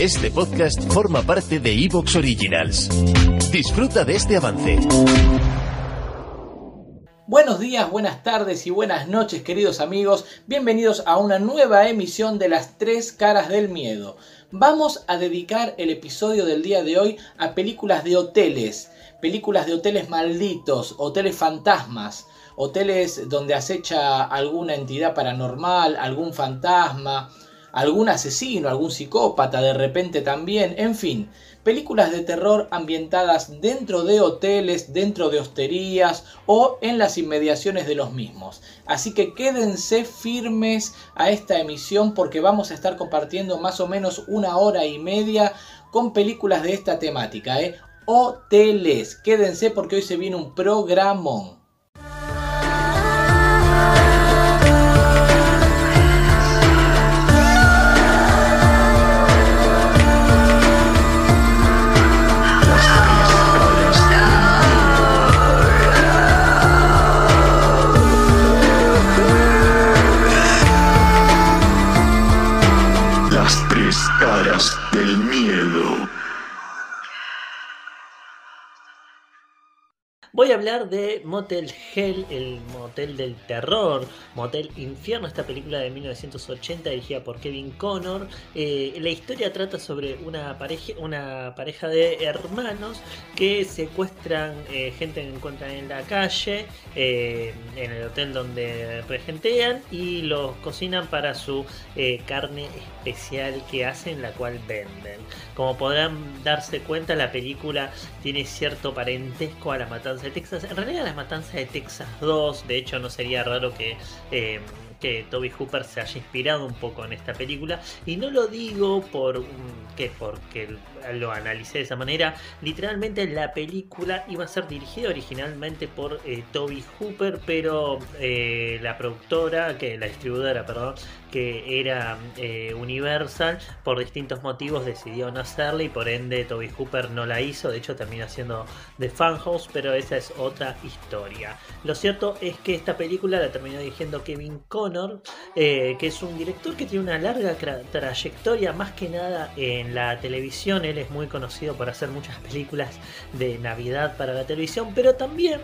Este podcast forma parte de Evox Originals. Disfruta de este avance. Buenos días, buenas tardes y buenas noches queridos amigos. Bienvenidos a una nueva emisión de las tres caras del miedo. Vamos a dedicar el episodio del día de hoy a películas de hoteles. Películas de hoteles malditos, hoteles fantasmas, hoteles donde acecha alguna entidad paranormal, algún fantasma, algún asesino, algún psicópata de repente también, en fin, películas de terror ambientadas dentro de hoteles, dentro de hosterías o en las inmediaciones de los mismos. Así que quédense firmes a esta emisión porque vamos a estar compartiendo más o menos una hora y media con películas de esta temática, ¿eh? Hoteles, quédense porque hoy se viene un programón. Voy a hablar de Motel Hell, el motel del terror, Motel Infierno, esta película de 1980 dirigida por Kevin Connor. Eh, la historia trata sobre una pareja, una pareja de hermanos que secuestran eh, gente que encuentran en la calle, eh, en el hotel donde regentean y los cocinan para su carne especial que hacen, la cual venden. Como podrán darse cuenta, la película tiene cierto parentesco a la matanza Texas. En realidad la matanza de Texas 2, de hecho no sería raro que... Eh, que Toby Hooper se haya inspirado un poco en esta película y no lo digo por que porque lo analicé de esa manera literalmente la película iba a ser dirigida originalmente por eh, Toby Hooper pero eh, la productora que la distribuidora perdón que era eh, Universal, por distintos motivos decidió no hacerla y por ende Toby Hooper no la hizo, de hecho terminó siendo The Funhouse, pero esa es otra historia. Lo cierto es que esta película la terminó dirigiendo Kevin Connor, que es un director que tiene una larga trayectoria, más que nada en la televisión, él es muy conocido por hacer muchas películas de Navidad para la televisión, pero también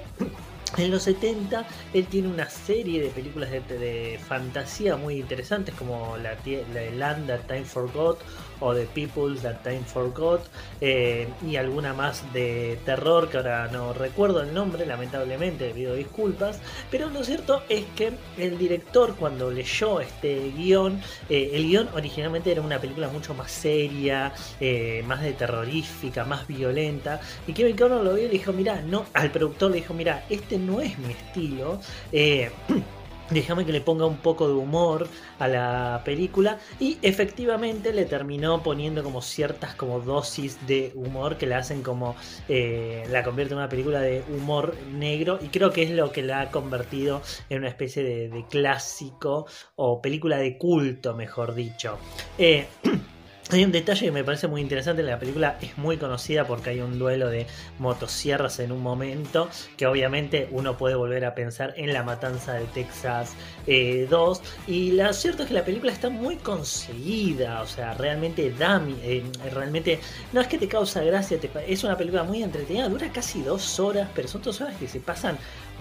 en los 70 él tiene una serie de películas de, fantasía muy interesantes como la, la Land That Time Forgot o The People That Time Forgot eh, y alguna más de terror que ahora no recuerdo el nombre lamentablemente pido disculpas. Pero lo cierto es que el director cuando leyó este guion eh, el guion originalmente era una película mucho más seria eh, más de terrorífica más violenta y Kevin Conner lo vio y le dijo mira no al productor le dijo mira este no es mi estilo déjame que le ponga un poco de humor a la película y efectivamente le terminó poniendo como ciertas como dosis de humor que la hacen como eh, la convierte en una película de humor negro y creo que es lo que la ha convertido en una especie de, clásico o película de culto mejor dicho. Eh, Hay un detalle que me parece muy interesante la película, es muy conocida porque hay un duelo de motosierras en un momento, que obviamente uno puede volver a pensar en la matanza de Texas 2, eh, y lo cierto es que la película está muy conseguida, o sea, realmente da, eh, realmente, no es que te causa gracia, es una película muy entretenida, dura casi dos horas, pero son dos horas que se pasan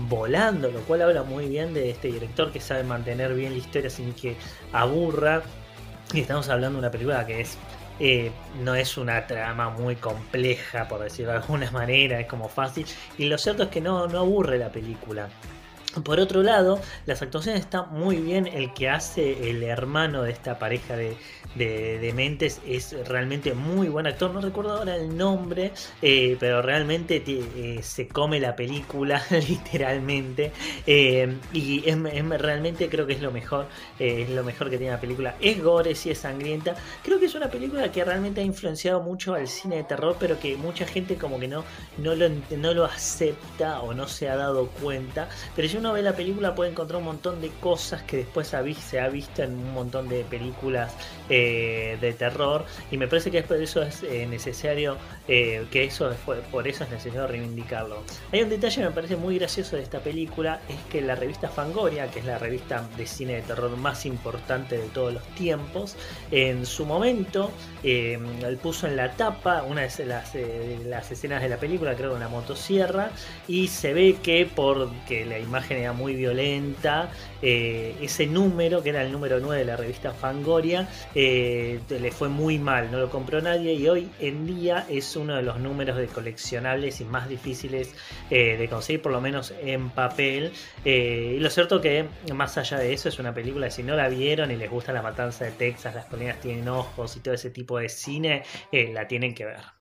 volando, lo cual habla muy bien de este director que sabe mantener bien la historia sin que aburra y estamos hablando de una película que es eh, no es una trama muy compleja, por decirlo de alguna manera, es como fácil. Y lo cierto es que no, no aburre la película. Por otro lado, las actuaciones están muy bien. El que hace el hermano de esta pareja de, de, Mentes es realmente muy buen actor. No recuerdo ahora el nombre, eh, pero realmente eh, se come la película, literalmente. Eh, y realmente creo que es lo mejor. es lo mejor que tiene la película. Es gore, sí es sangrienta. Creo que es una película que realmente ha influenciado mucho al cine de terror, pero que mucha gente como que no, no, lo, no lo acepta o no se ha dado cuenta. Pero una uno ve la película puede encontrar un montón de cosas que después se ha visto en un montón de películas de terror y me parece que por eso es eh, necesario eh, que eso por eso es necesario reivindicarlo. Hay un detalle que me parece muy gracioso de esta película es que la revista Fangoria, que es la revista de cine de terror más importante de todos los tiempos, en su momento él puso en la tapa una de las, las escenas de la película, creo, una motosierra y se ve que porque la imagen era muy violenta, eh, ese número, que era el número 9 de la revista Fangoria, eh, le fue muy mal, no lo compró nadie y hoy en día es uno de los números de coleccionables y más difíciles eh, de conseguir, por lo menos en papel. y lo cierto que más allá de eso es una película, si no la vieron y les gusta la matanza de Texas, las colinas tienen ojos y todo ese tipo de cine, la tienen que ver.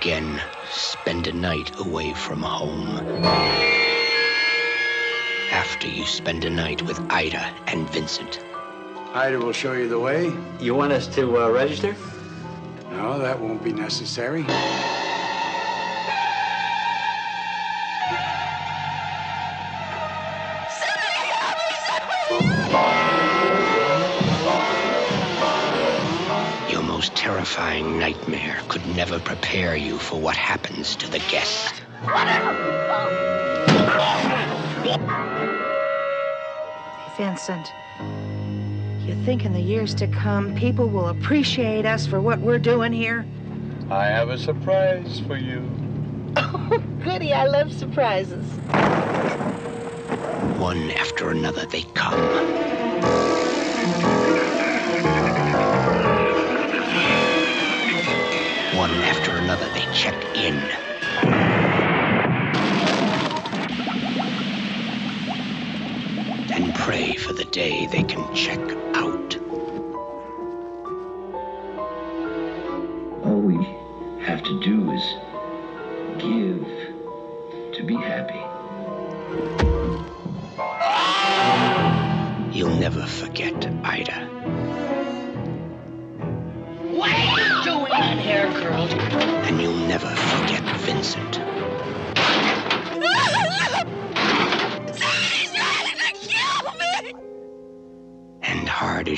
Again spend a night away from home. After you spend a night with Ida and Vincent. Ida will show you the way. You want us to uh, register? No, that won't be necessary. Terrifying nightmare could never prepare you for what happens to the guest. Vincent, you think in the years to come people will appreciate us for what we're doing here? I have a surprise for you. Oh, goody, I love surprises. One after another they come. In. And pray for the day they can check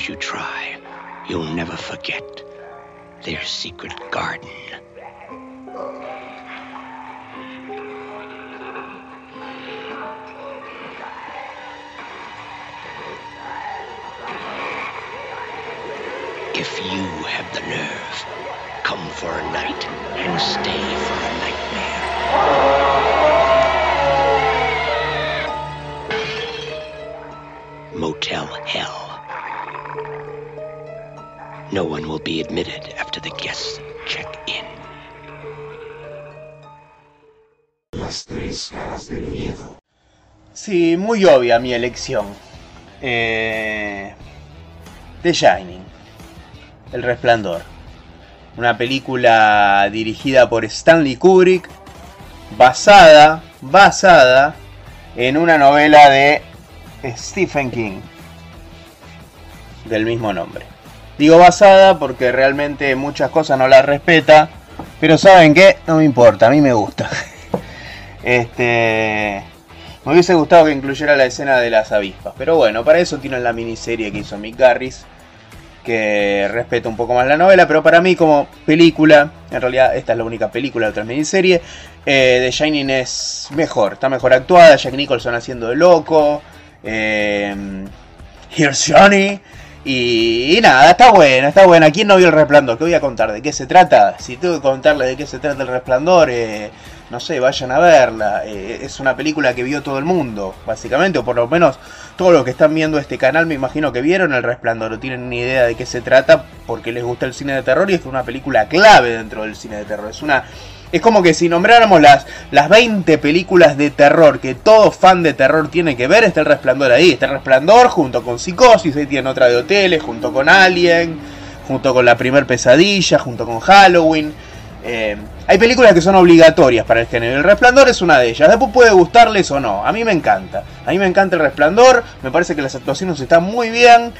as you try, you'll never forget their secret garden. If you have the nerve Come for a night and stay for a nightmare. Motel Hell. No one will be admitted after the guests check in. Las tres caras del miedo. Sí, muy obvia mi elección. Eh, The Shining. El Resplandor una película dirigida por Stanley Kubrick, basada, basada en una novela de Stephen King, del mismo nombre. Digo basada porque realmente muchas cosas no las respeta, pero ¿saben qué? No me importa, a mí me gusta. Este... Me hubiese gustado que incluyera la escena de las avispas, pero bueno, para eso tienen la miniserie que hizo Mick Garris, que respeto un poco más la novela, pero para mí como película, en realidad esta es la única película de otra miniserie, eh, The Shining es mejor, está mejor actuada, Jack Nicholson haciendo de loco, eh, Here's Johnny, y, nada, está buena, está buena. ¿Quién no vio el resplandor? ¿Qué voy a contar? ¿De qué se trata? Si tengo que contarle de qué se trata el resplandor, eh, no sé, vayan a verla. Eh, es una película que vio todo el mundo, básicamente, o por lo menos todos los que están viendo este canal me imagino que vieron El Resplandor o tienen ni idea de qué se trata porque les gusta el cine de terror y es una película clave dentro del cine de terror. Es una es como que si nombráramos las, las 20 películas de terror que todo fan de terror tiene que ver, está el resplandor ahí. Está el resplandor junto con Psicosis, ahí tiene otra de hoteles, junto con Alien, junto con la primer pesadilla, junto con Halloween. Eh, hay películas que son obligatorias para el género. El Resplandor es una de ellas. Después puede gustarles o no. A mí me encanta. A mí me encanta El Resplandor. Me parece que las actuaciones están muy bien.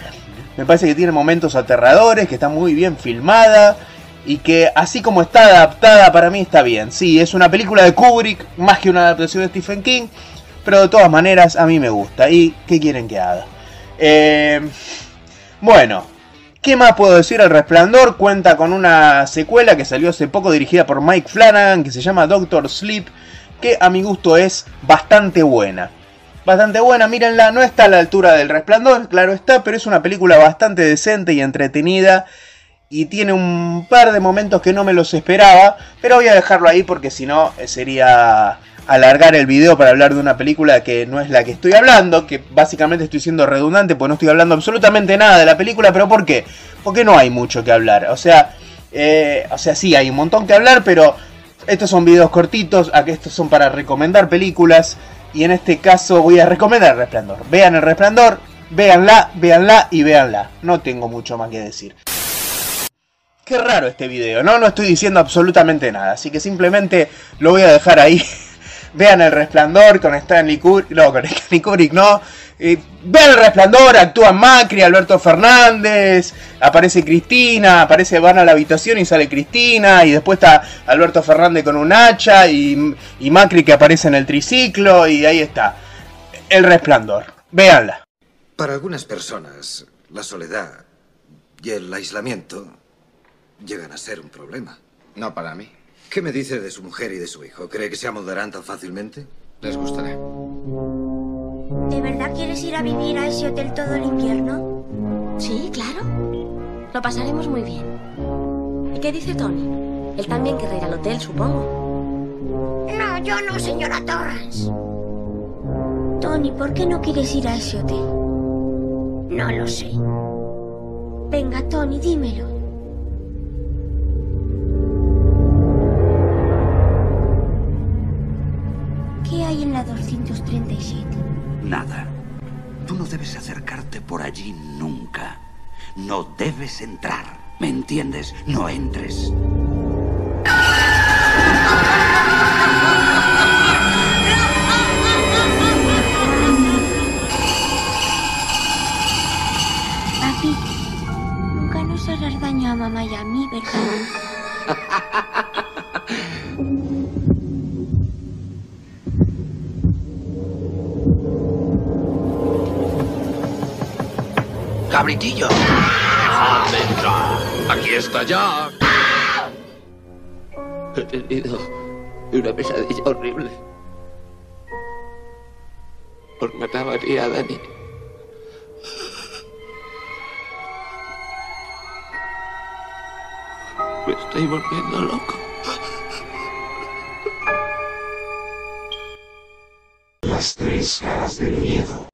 Me parece que tiene momentos aterradores, que está muy bien filmada y que así como está adaptada para mí está bien. Sí, es una película de Kubrick más que una adaptación de Stephen King, pero de todas maneras a mí me gusta. ¿Y qué quieren que haga? Eh, bueno, ¿qué más puedo decir? El Resplandor cuenta con una secuela que salió hace poco dirigida por Mike Flanagan que se llama Doctor Sleep, que a mi gusto es bastante buena. Bastante buena, mírenla, no está a la altura del Resplandor, claro está, pero es una película bastante decente y entretenida y tiene un par de momentos que no me los esperaba, pero voy a dejarlo ahí porque si no eh, sería alargar el video para hablar de una película que no es la que estoy hablando, que básicamente estoy siendo redundante porque no estoy hablando absolutamente nada de la película, pero ¿por qué? Porque no hay mucho que hablar, o sea, eh, o sea, sí hay un montón que hablar, pero estos son videos cortitos, estos son para recomendar películas y en este caso voy a recomendar El Resplandor. Vean El Resplandor, véanla, véanla y véanla. No tengo mucho más que decir. Qué raro este video, ¿no? No estoy diciendo absolutamente nada, así que simplemente lo voy a dejar ahí. Vean el resplandor con Stanley Kubrick, no, con Stanley Kubrick no. vean el resplandor, actúan Macri, Alberto Fernández, aparece Cristina, aparece, van a la habitación y sale Cristina, y después está Alberto Fernández con un hacha, y, y Macri que aparece en el triciclo, y ahí está. El resplandor. Véanla. Para algunas personas, la soledad y el aislamiento llegan a ser un problema. No para mí. ¿Qué me dice de su mujer y de su hijo? ¿Cree que se amoldarán tan fácilmente? Les gustará. ¿De verdad quieres ir a vivir a ese hotel todo el invierno? Sí, claro. Lo pasaremos muy bien. ¿Y qué dice Tony? Él también querrá ir al hotel, supongo. No, yo no, señora Torrance. Tony, ¿por qué no quieres ir a ese hotel? No lo sé. Venga, Tony, dímelo. Nada. Tú no debes acercarte por allí nunca. No debes entrar. ¿Me entiendes? No entres. Papi, nunca nos harás daño a mamá y a mí, ¿verdad? ¡Cabritillo! ¡Dejadme entrar! ¡Aquí está ya! He tenido una pesadilla horrible. Por matar a a Dani. Me estoy volviendo loco. Las tres caras del miedo.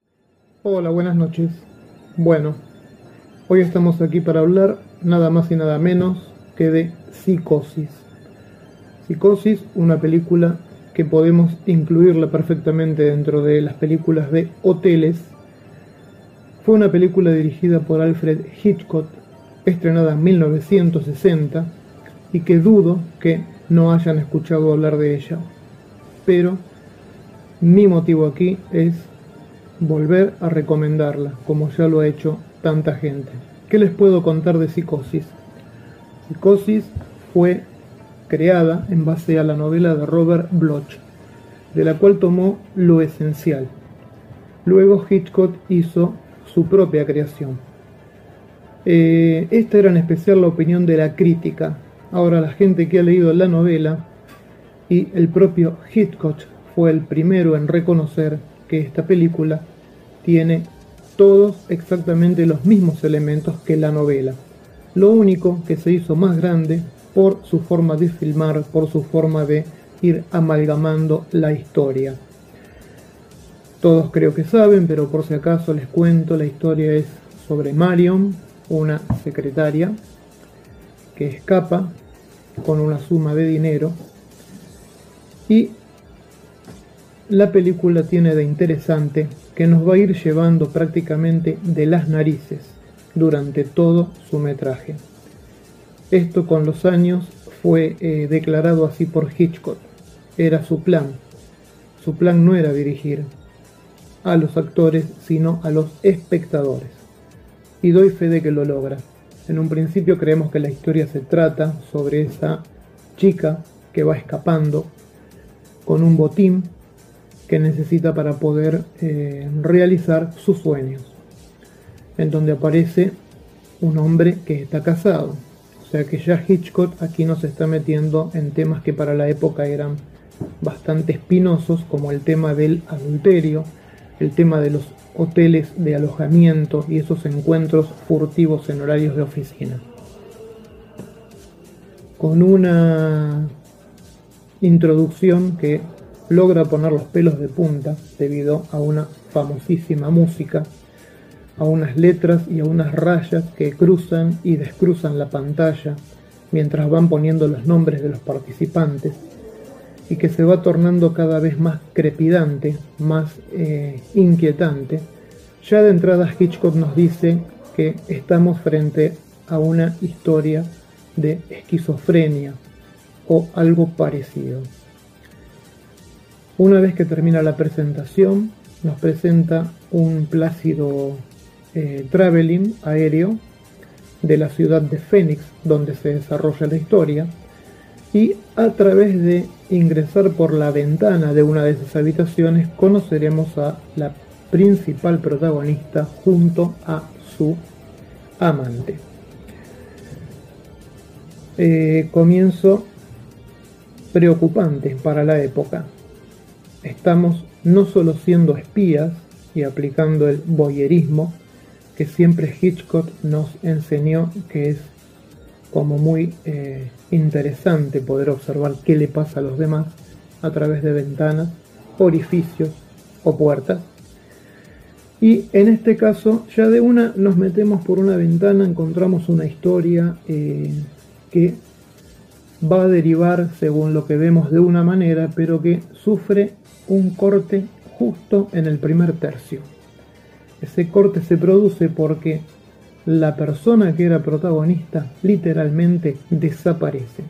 Hola, buenas noches. Bueno, hoy estamos aquí para hablar nada más y nada menos que de Psicosis. Psicosis, una película que podemos incluirla perfectamente dentro de las películas de hoteles. Fue una película dirigida por Alfred Hitchcock, estrenada en 1960 y que dudo que no hayan escuchado hablar de ella. Pero mi motivo aquí es volver a recomendarla, como ya lo ha hecho tanta gente. ¿Qué les puedo contar de Psicosis? Psicosis fue creada en base a la novela de Robert Bloch, de la cual tomó lo esencial. Luego Hitchcock hizo su propia creación. Eh, esta era en especial la opinión de la crítica. Ahora la gente que ha leído la novela y el propio Hitchcock fue el primero en reconocer que esta película tiene todos exactamente los mismos elementos que la novela. Lo único que se hizo más grande por su forma de filmar, por su forma de ir amalgamando la historia. Todos creo que saben, pero por si acaso les cuento, la historia es sobre Marion, una secretaria que escapa con una suma de dinero y la película tiene de interesante que nos va a ir llevando prácticamente de las narices durante todo su metraje. Esto con los años fue eh, declarado así por Hitchcock. Era su plan. Su plan no era dirigir a los actores, sino a los espectadores. y doy fe de que lo logra. En un principio creemos que la historia se trata sobre esa chica que va escapando con un botín que necesita para poder eh, realizar sus sueños, en donde aparece un hombre que está casado. O sea que ya Hitchcock aquí nos está metiendo en temas que para la época eran bastante espinosos, como el tema del adulterio, el tema de los hoteles de alojamiento y esos encuentros furtivos en horarios de oficina. Con una introducción que logra poner los pelos de punta debido a una famosísima música, a unas letras y a unas rayas que cruzan y descruzan la pantalla mientras van poniendo los nombres de los participantes y que se va tornando cada vez más crepidante, más eh, inquietante. Ya de entrada Hitchcock nos dice que estamos frente a una historia de esquizofrenia o algo parecido. Una vez que termina la presentación, nos presenta un plácido eh, traveling aéreo de la ciudad de Phoenix, donde se desarrolla la historia, y a través de ingresar por la ventana de una de esas habitaciones conoceremos a la principal protagonista junto a su amante. Eh, comienzo preocupante para la época. Estamos no solo siendo espías y aplicando el boyerismo que siempre Hitchcock nos enseñó que es como muy eh, interesante poder observar qué le pasa a los demás a través de ventanas, orificios o puertas. Y en este caso, ya de una nos metemos por una ventana, encontramos una historia eh, que va a derivar, según lo que vemos, de una manera, pero que sufre un corte justo en el primer tercio. Ese corte se produce porque la persona que era protagonista literalmente desaparece.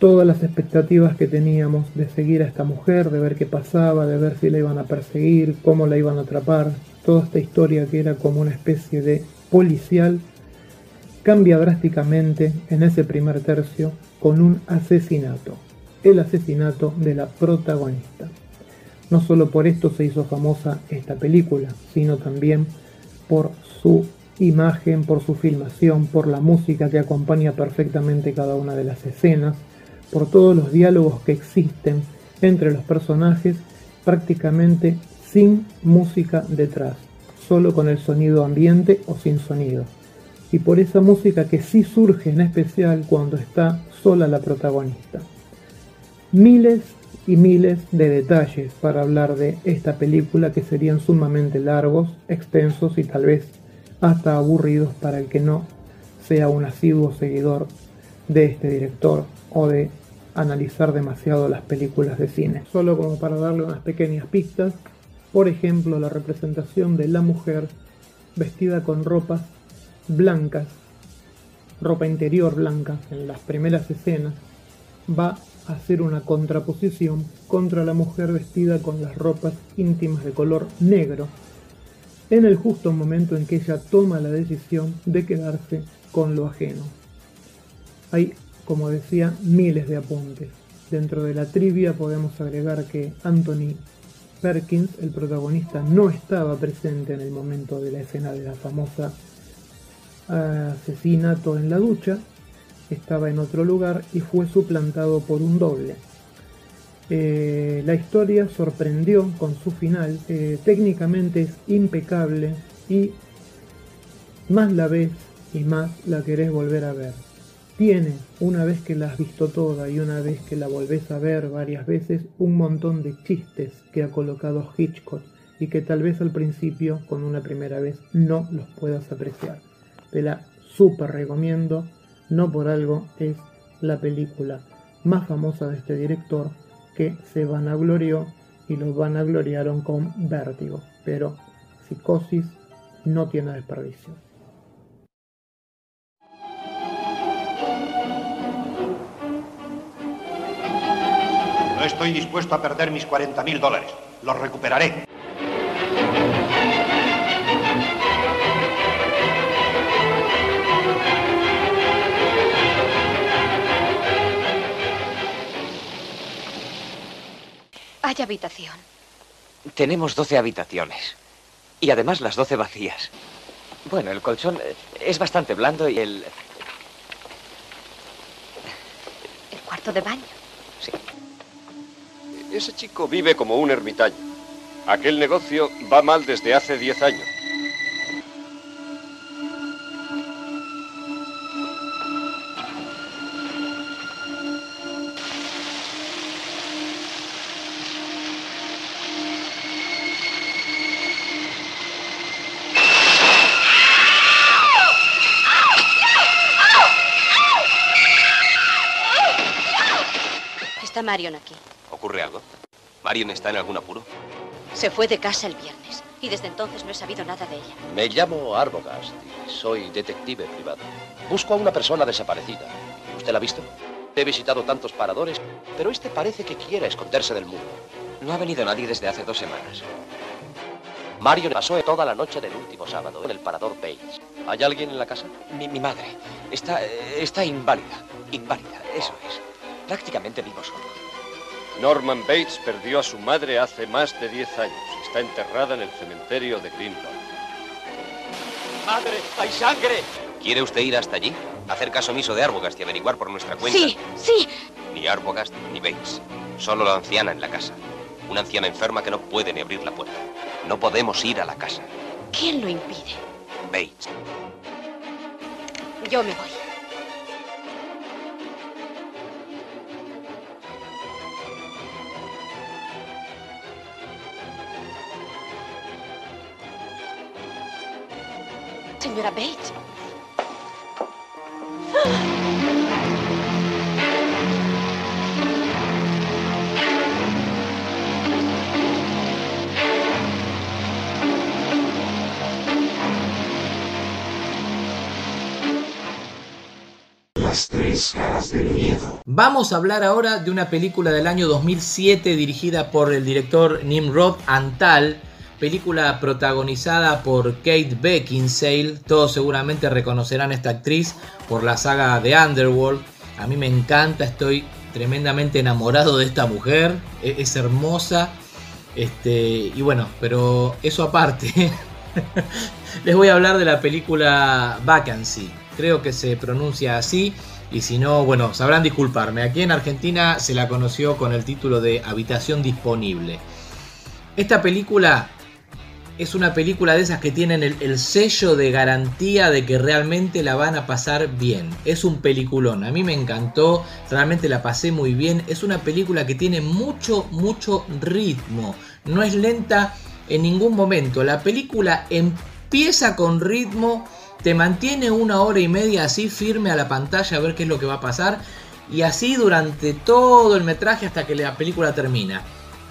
Todas las expectativas que teníamos de seguir a esta mujer, de ver qué pasaba, de ver si la iban a perseguir, cómo la iban a atrapar, toda esta historia que era como una especie de policial, cambia drásticamente en ese primer tercio con un asesinato, el asesinato de la protagonista. No solo por esto se hizo famosa esta película, sino también por su imagen, por su filmación, por la música que acompaña perfectamente cada una de las escenas, por todos los diálogos que existen entre los personajes, prácticamente sin música detrás, solo con el sonido ambiente o sin sonido. Y por esa música que sí surge en especial cuando está sola la protagonista. Miles y miles de detalles para hablar de esta película que serían sumamente largos, extensos y tal vez hasta aburridos para el que no sea un asiduo seguidor de este director o de analizar demasiado las películas de cine. Solo como para darle unas pequeñas pistas, por ejemplo la representación de la mujer vestida con ropas blancas, ropa interior blanca en las primeras escenas, va hacer una contraposición contra la mujer vestida con las ropas íntimas de color negro, en el justo momento en que ella toma la decisión de quedarse con lo ajeno. Hay, como decía, miles de apuntes. Dentro de la trivia podemos agregar que Anthony Perkins, el protagonista, no estaba presente en el momento de la escena de la famosa asesinato en la ducha, estaba en otro lugar y fue suplantado por un doble. Eh, la historia sorprendió con su final, eh, técnicamente es impecable y más la ves y más la querés volver a ver. Tiene, una vez que la has visto toda y una vez que la volvés a ver varias veces, un montón de chistes que ha colocado Hitchcock y que tal vez al principio, con una primera vez, no los puedas apreciar. Te la super recomiendo no por algo es la película más famosa de este director que se vanaglorió y lo vanagloriaron con Vértigo, pero Psicosis no tiene desperdicio. No estoy dispuesto a perder mis 40 mil dólares. Los recuperaré. Hay habitación. Tenemos 12 habitaciones. Y además las 12 vacías. Bueno, el colchón eh, es bastante blando y el... El cuarto de baño. Sí. Ese chico vive como un ermitaño. Aquel negocio va mal desde hace 10 años. Marion aquí. ¿Ocurre algo? ¿Marion está en algún apuro? Se fue de casa el viernes y desde entonces no he sabido nada de ella. Me llamo Arbogast y soy detective privado. Busco a una persona desaparecida. ¿Usted la ha visto? He visitado tantos paradores, pero este parece que quiere esconderse del mundo. No ha venido nadie desde hace dos semanas. Marion pasó toda la noche del último sábado en el parador Bates. ¿Hay alguien en la casa? Mi, mi madre. Está, está inválida. Inválida, eso es. Prácticamente vivo solo. Norman Bates perdió a su madre hace más de 10 años. Está enterrada en el cementerio de Greenlawn. ¡Madre! ¡Hay sangre! ¿Quiere usted ir hasta allí? Hacer caso omiso de Arbogast y averiguar por nuestra cuenta. Sí, sí. Ni Arbogast ni Bates. Solo la anciana en la casa. Una anciana enferma que no puede ni abrir la puerta. No podemos ir a la casa. ¿Quién lo impide? Bates. Yo me voy. Señora Bates. Las tres caras del miedo. Vamos a hablar ahora de una película del año 2007 dirigida por el director Nimrod Antal, película protagonizada por Kate Beckinsale, todos seguramente reconocerán a esta actriz por la saga de Underworld, a mí me encanta, estoy tremendamente enamorado de esta mujer, e-, es, hermosa, este, y bueno, pero eso aparte, les voy a hablar de la película Vacancy, creo que se pronuncia así, y si no, bueno, sabrán disculparme. Aquí en Argentina se la conoció con el título de Habitación Disponible. Esta película es una película de esas que tienen el, el, sello de garantía de que realmente la van a pasar bien. Es un peliculón, a mí me encantó, realmente la pasé muy bien. Es una película que tiene mucho, mucho ritmo. No es lenta en ningún momento. La película empieza con ritmo te mantiene una hora y media así firme a la pantalla a ver qué es lo que va a pasar y así durante todo el metraje hasta que la película termina.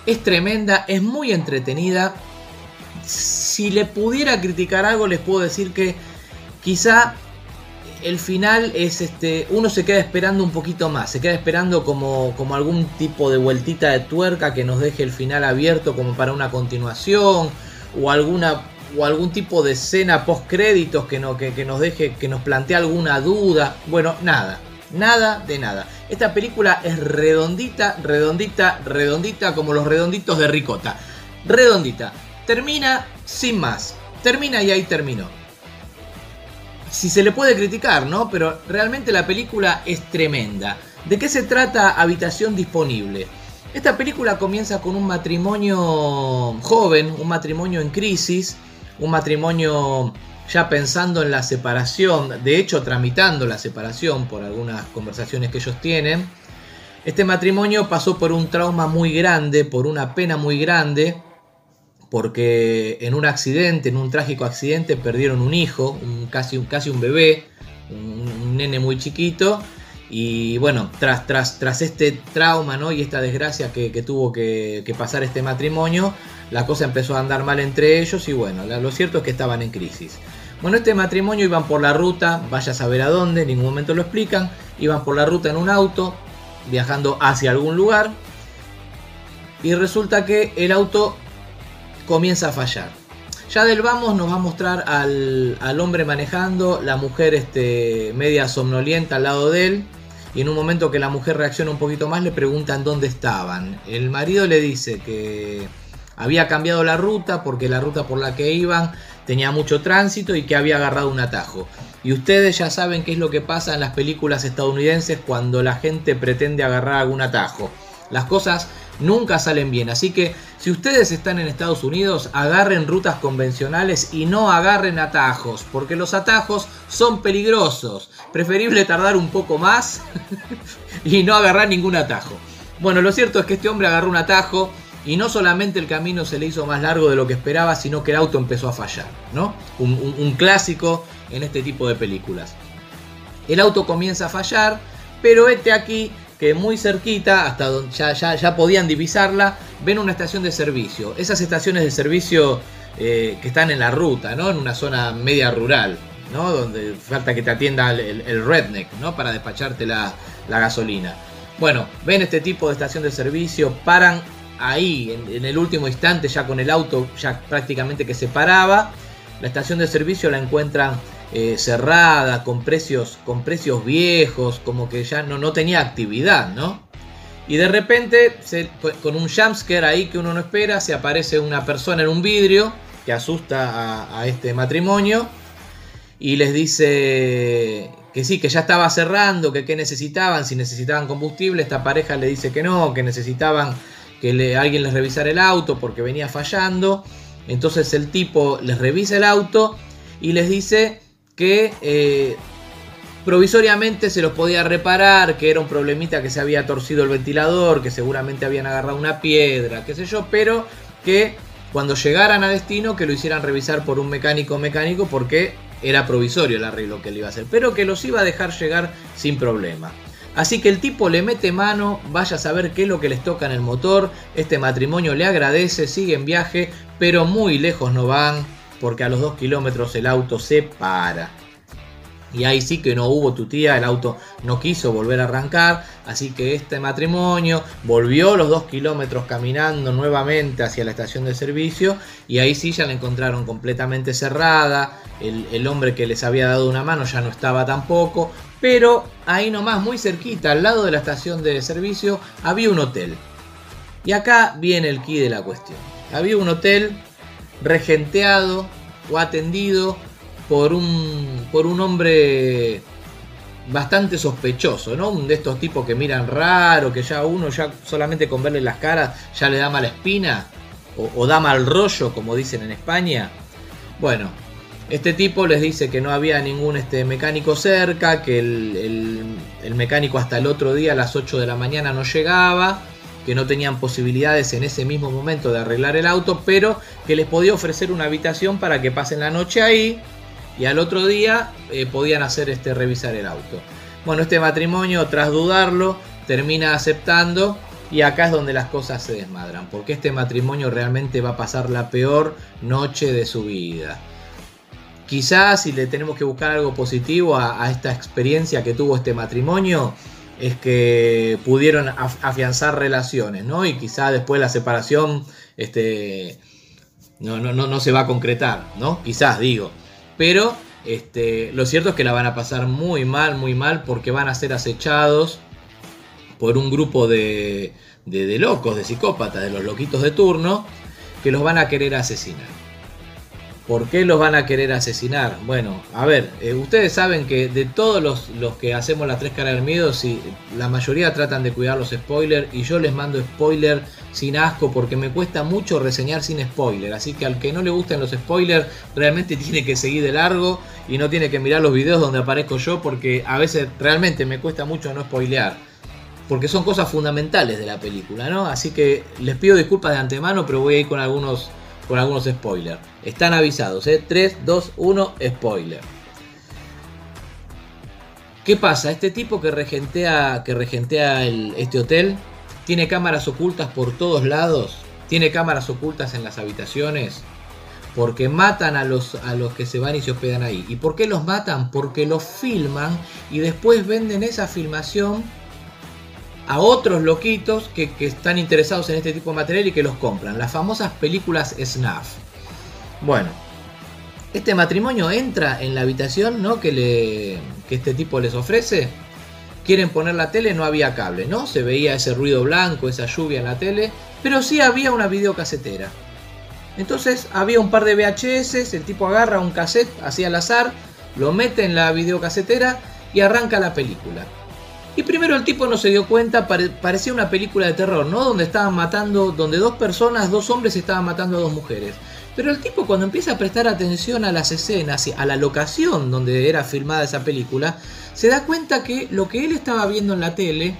Es tremenda, es muy entretenida. Si le pudiera criticar algo les puedo decir que quizá el final es este uno se queda esperando un poquito más, se queda esperando como, como algún tipo de vueltita de tuerca que nos deje el final abierto como para una continuación o alguna o algún tipo de escena post créditos que, no, que, que, nos deje, que nos plantee alguna duda. Bueno, nada, nada de nada. Esta película es redondita, redondita, redondita, como los redonditos de ricota. Redondita. Termina sin más. Termina y ahí terminó. Si se le puede criticar, ¿no? Pero realmente la película es tremenda. ¿De qué se trata Habitación Disponible? Esta película comienza con un matrimonio joven, un matrimonio en crisis, un matrimonio ya pensando en la separación, de hecho tramitando la separación por algunas conversaciones que ellos tienen. Este matrimonio pasó por un trauma muy grande, por una pena muy grande, porque en un accidente, en un trágico accidente, perdieron un hijo, un, casi, un, bebé, un, nene muy chiquito. Y bueno, tras, tras, tras este trauma ¿no? y esta desgracia que, tuvo que, que, pasar este matrimonio, la cosa empezó a andar mal entre ellos y bueno, lo cierto es que estaban en crisis. Bueno, este matrimonio iban por la ruta, vaya a saber a dónde, en ningún momento lo explican, iban por la ruta en un auto, viajando hacia algún lugar, y resulta que el auto comienza a fallar. Ya del vamos nos va a mostrar al, al hombre manejando, la mujer este, media somnolienta al lado de él, y en un momento que la mujer reacciona un poquito más le preguntan dónde estaban. El marido le dice que había cambiado la ruta porque la ruta por la que iban tenía mucho tránsito y que había agarrado un atajo. Y ustedes ya saben qué es lo que pasa en las películas estadounidenses cuando la gente pretende agarrar algún atajo. Las cosas nunca salen bien, así que si ustedes están en Estados Unidos, agarren rutas convencionales y no agarren atajos, porque los atajos son peligrosos. Preferible tardar un poco más y no agarrar ningún atajo. Bueno, lo cierto es que este hombre agarró un atajo y no solamente el camino se le hizo más largo de lo que esperaba, sino que el auto empezó a fallar, ¿no? Un, un clásico en este tipo de películas. El auto comienza a fallar, pero este aquí que muy cerquita, hasta donde ya, ya, podían divisarla, ven una estación de servicio. Esas estaciones de servicio eh, que están en la ruta, ¿no? En una zona media rural, ¿no? Donde falta que te atienda el, el redneck, ¿no? Para despacharte la, la, gasolina. Bueno, ven este tipo de estación de servicio, paran ahí, en, en el último instante, ya con el auto ya prácticamente que se paraba. La estación de servicio la encuentran eh, cerrada, con precios, con precios viejos, como que ya no, no tenía actividad, ¿no? Y de repente, con un jumpscare ahí que uno no espera, se aparece una persona en un vidrio que asusta a, este matrimonio y les dice que sí, que ya estaba cerrando, que qué necesitaban, si necesitaban combustible, esta pareja le dice que no, que necesitaban que alguien les revisara el auto porque venía fallando. Entonces el tipo les revisa el auto y les dice que eh, provisoriamente se los podía reparar, que era un problemita que se había torcido el ventilador, que seguramente habían agarrado una piedra, qué sé yo, pero que cuando llegaran a destino que lo hicieran revisar por un mecánico mecánico porque era provisorio el arreglo que le iba a hacer, pero que los iba a dejar llegar sin problema. Así que el tipo le mete mano, vaya a saber qué es lo que les toca en el motor, este matrimonio le agradece, sigue en viaje, pero muy lejos no van, porque a los 2 kilómetros el auto se para. Y ahí sí que no hubo tutía, el auto no quiso volver a arrancar, así que este matrimonio volvió los 2 kilómetros caminando nuevamente hacia la estación de servicio y ahí sí ya la encontraron completamente cerrada, el, el hombre que les había dado una mano ya no estaba tampoco, pero ahí nomás, muy cerquita, al lado de la estación de servicio, había un hotel. Y acá viene el key de la cuestión. Había un hotel regenteado o atendido por un, por un hombre bastante sospechoso, ¿no? Un de estos tipos que miran raro, que ya uno ya solamente con verle las caras ya le da mala espina o, da mal rollo, como dicen en España. Bueno, este tipo les dice que no había ningún este, mecánico cerca, que el, el, el, mecánico hasta el otro día a las 8 de la mañana no llegaba, que no tenían posibilidades en ese mismo momento de arreglar el auto, pero que les podía ofrecer una habitación para que pasen la noche ahí y al otro día eh, podían hacer este revisar el auto. Bueno, este matrimonio tras dudarlo termina aceptando y acá es donde las cosas se desmadran, porque este matrimonio realmente va a pasar la peor noche de su vida. Quizás si le tenemos que buscar algo positivo a, a esta experiencia que tuvo este matrimonio, es que pudieron afianzar relaciones, ¿no? Y quizá después la separación este, no, no, no, no se va a concretar, ¿no? Quizás digo. Pero este, lo cierto es que la van a pasar muy mal, muy mal, porque van a ser acechados por un grupo de, de, de locos, de psicópatas, de los loquitos de turno, que los van a querer asesinar. ¿Por qué los van a querer asesinar? Bueno, a ver, eh, ustedes saben que de todos los, los, que hacemos las tres caras del miedo, la mayoría tratan de cuidar los spoilers y yo les mando spoiler sin asco porque me cuesta mucho reseñar sin spoiler. Así que al que no le gusten los spoilers, realmente tiene que seguir de largo y no tiene que mirar los videos donde aparezco yo porque a veces realmente me cuesta mucho no spoilear. Porque son cosas fundamentales de la película, ¿no? Así que les pido disculpas de antemano, pero voy a ir con algunos con algunos spoilers. Están avisados, ¿eh? 3, 2, 1, spoiler. ¿Qué pasa? Este tipo que regentea, que regentea este hotel tiene cámaras ocultas por todos lados. Tiene cámaras ocultas en las habitaciones. Porque matan a los, a los que se van y se hospedan ahí. ¿Y por qué los matan? Porque los filman y después venden esa filmación a otros loquitos que, están interesados en este tipo de material y que los compran. Las famosas películas snuff. Bueno, este matrimonio entra en la habitación ¿no? que, le, que este tipo les ofrece quieren poner la tele, no había cable, ¿no? Se veía ese ruido blanco, esa lluvia en la tele, pero sí había una videocasetera. Entonces había un par de VHS, el tipo agarra un cassette así al azar, lo mete en la videocasetera y arranca la película. Y primero el tipo no se dio cuenta, parecía una película de terror, ¿no? Donde estaban matando, donde dos personas, dos hombres estaban matando a dos mujeres. Pero el tipo cuando empieza a prestar atención a las escenas, a la locación donde era filmada esa película, se da cuenta que lo que él estaba viendo en la tele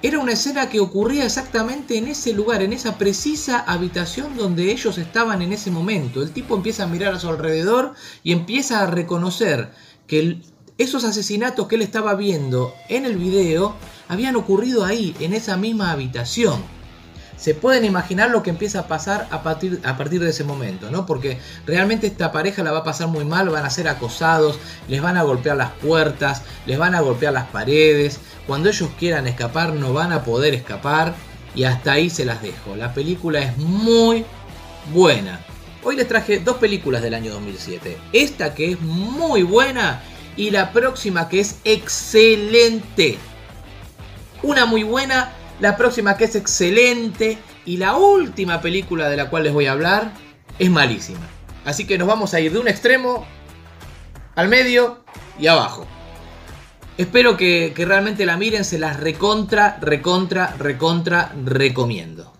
era una escena que ocurría exactamente en ese lugar, en esa precisa habitación donde ellos estaban en ese momento. El tipo empieza a mirar a su alrededor y empieza a reconocer que esos asesinatos que él estaba viendo en el video habían ocurrido ahí, en esa misma habitación se pueden imaginar lo que empieza a pasar a partir, a partir de ese momento, ¿no? Porque realmente esta pareja la va a pasar muy mal, van a ser acosados, les van a golpear las puertas, les van a golpear las paredes, cuando ellos quieran escapar no van a poder escapar y hasta ahí se las dejo. La película es muy buena. Hoy les traje dos películas del año 2007. Esta que es muy buena y la próxima que es excelente. Una muy buena la próxima que es excelente y la última película de la cual les voy a hablar es malísima. Así que nos vamos a ir de un extremo al medio y abajo. Espero que, realmente la miren, se las recontra, recontra, recontra, recomiendo.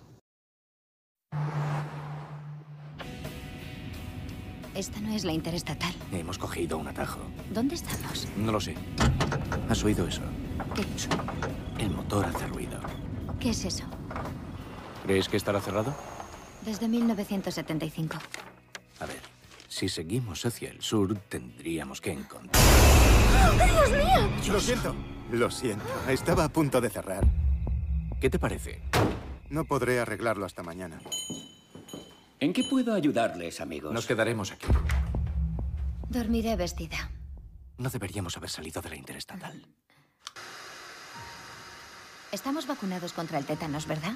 Es la interestatal. Hemos cogido un atajo. ¿Dónde estamos? No lo sé. ¿Has oído eso? ¿Qué? El motor hace ruido. ¿Qué es eso? ¿Crees que estará cerrado? Desde 1975. A ver, si seguimos hacia el sur, tendríamos que encontrar... ¡Dios mío! Lo siento. Lo siento. Estaba a punto de cerrar. ¿Qué te parece? No podré arreglarlo hasta mañana. ¿En qué puedo ayudarles, amigos? Nos quedaremos aquí. Dormiré vestida. No deberíamos haber salido de la interestatal. Estamos vacunados contra el tétanos, ¿verdad?